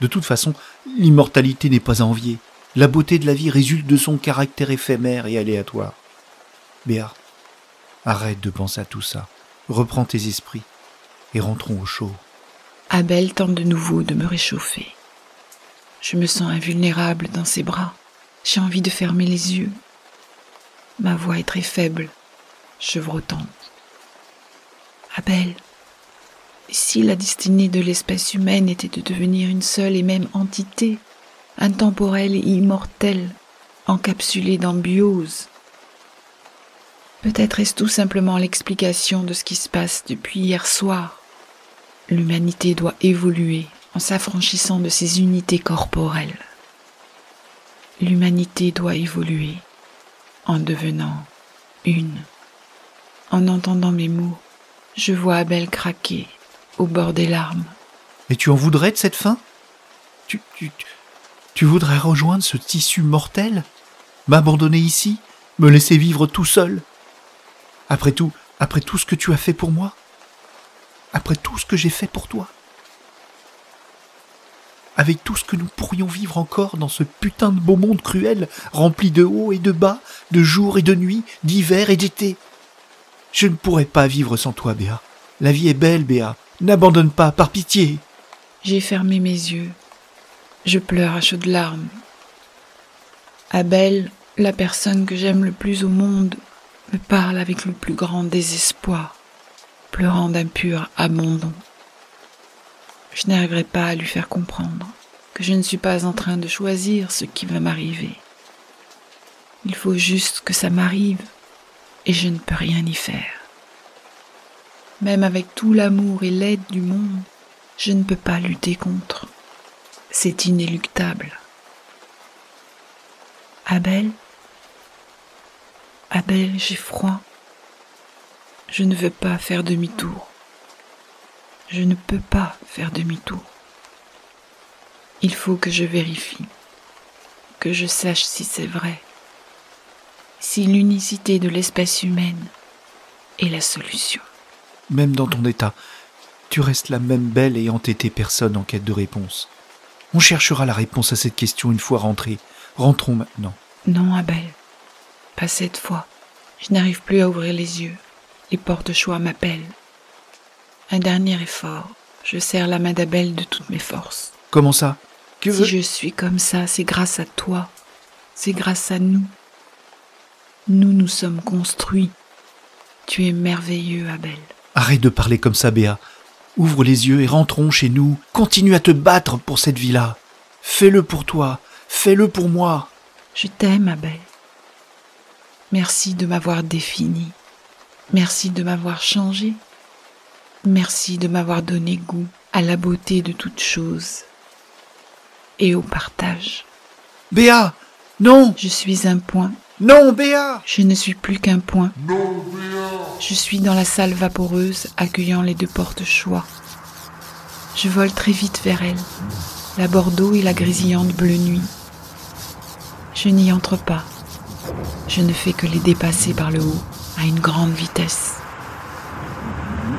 De toute façon, l'immortalité n'est pas à envier. La beauté de la vie résulte de son caractère éphémère et aléatoire. Béa, arrête de penser à tout ça. Reprends tes esprits et rentrons au chaud. Abel tente de nouveau de me réchauffer. Je me sens invulnérable dans ses bras. J'ai envie de fermer les yeux. Ma voix est très faible, chevrotante. Abel, si la destinée de l'espèce humaine était de devenir une seule et même entité, intemporelle et immortelle, encapsulée dans biose, peut-être est-ce tout simplement l'explication de ce qui se passe depuis hier soir. L'humanité doit évoluer en s'affranchissant de ses unités corporelles. L'humanité doit évoluer en devenant une. En entendant mes mots, je vois Abel craquer au bord des larmes. Et tu en voudrais de cette fin tu, tu, tu- voudrais rejoindre ce tissu mortel? M'abandonner ici? Me laisser vivre tout seul? Après tout, après tout ce que tu as fait pour moi? Après tout ce que j'ai fait pour toi? Avec tout ce que nous pourrions vivre encore dans ce putain de beau monde cruel, rempli de hauts et de bas, de jour et de nuit, d'hiver et d'été? Je ne pourrais pas vivre sans toi, Béa. La vie est belle, Béa. N'abandonne pas, par pitié. J'ai fermé mes yeux. Je pleure à chaudes larmes. Abel, la personne que j'aime le plus au monde, me parle avec le plus grand désespoir, pleurant d'un pur abandon. Je n'arriverai pas à lui faire comprendre que je ne suis pas en train de choisir ce qui va m'arriver. Il faut juste que ça m'arrive et je ne peux rien y faire. Même avec tout l'amour et l'aide du monde, je ne peux pas lutter contre. C'est inéluctable. Abel? Abel, j'ai froid. Je ne veux pas faire demi-tour. Je ne peux pas faire demi-tour. Il faut que je vérifie, que je sache si c'est vrai, si l'unicité de l'espèce humaine est la solution. Même dans ton état, tu restes la même belle et entêtée personne en quête de réponse. On cherchera la réponse à cette question une fois rentrés. Rentrons maintenant. Non, Abel, pas cette fois. Je n'arrive plus à ouvrir les yeux. Les portes choix m'appellent. Un dernier effort. Je serre la main d'Abel de toutes mes forces. Comment ça? Que Si je suis comme ça, c'est grâce à toi. C'est grâce à nous. Nous nous sommes construits. Tu es merveilleux, Abel. Arrête de parler comme ça, Béa. Ouvre les yeux et rentrons chez nous. Continue à te battre pour cette vie-là. Fais-le pour toi. Fais-le pour moi. Je t'aime, Abel. Merci de m'avoir défini. Merci de m'avoir changé. Merci de m'avoir donné goût à la beauté de toutes choses et au partage. Béa Non Je suis un point. Non, Béa Je ne suis plus qu'un point. Je suis dans la salle vaporeuse accueillant les deux portes choix. Je vole très vite vers elle, la Bordeaux et la grésillante bleue nuit. Je n'y entre pas. Je ne fais que les dépasser par le haut à une grande vitesse.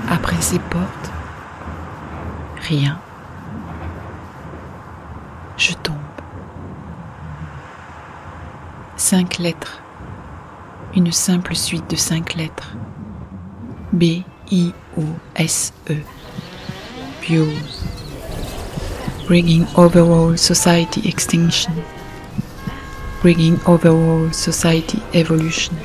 Après ces portes, rien. Je tombe. Cinq lettres. Une simple suite de cinq lettres. B, I, O, S, E. Views. Bringing overall society extinction. Bringing overall society evolution.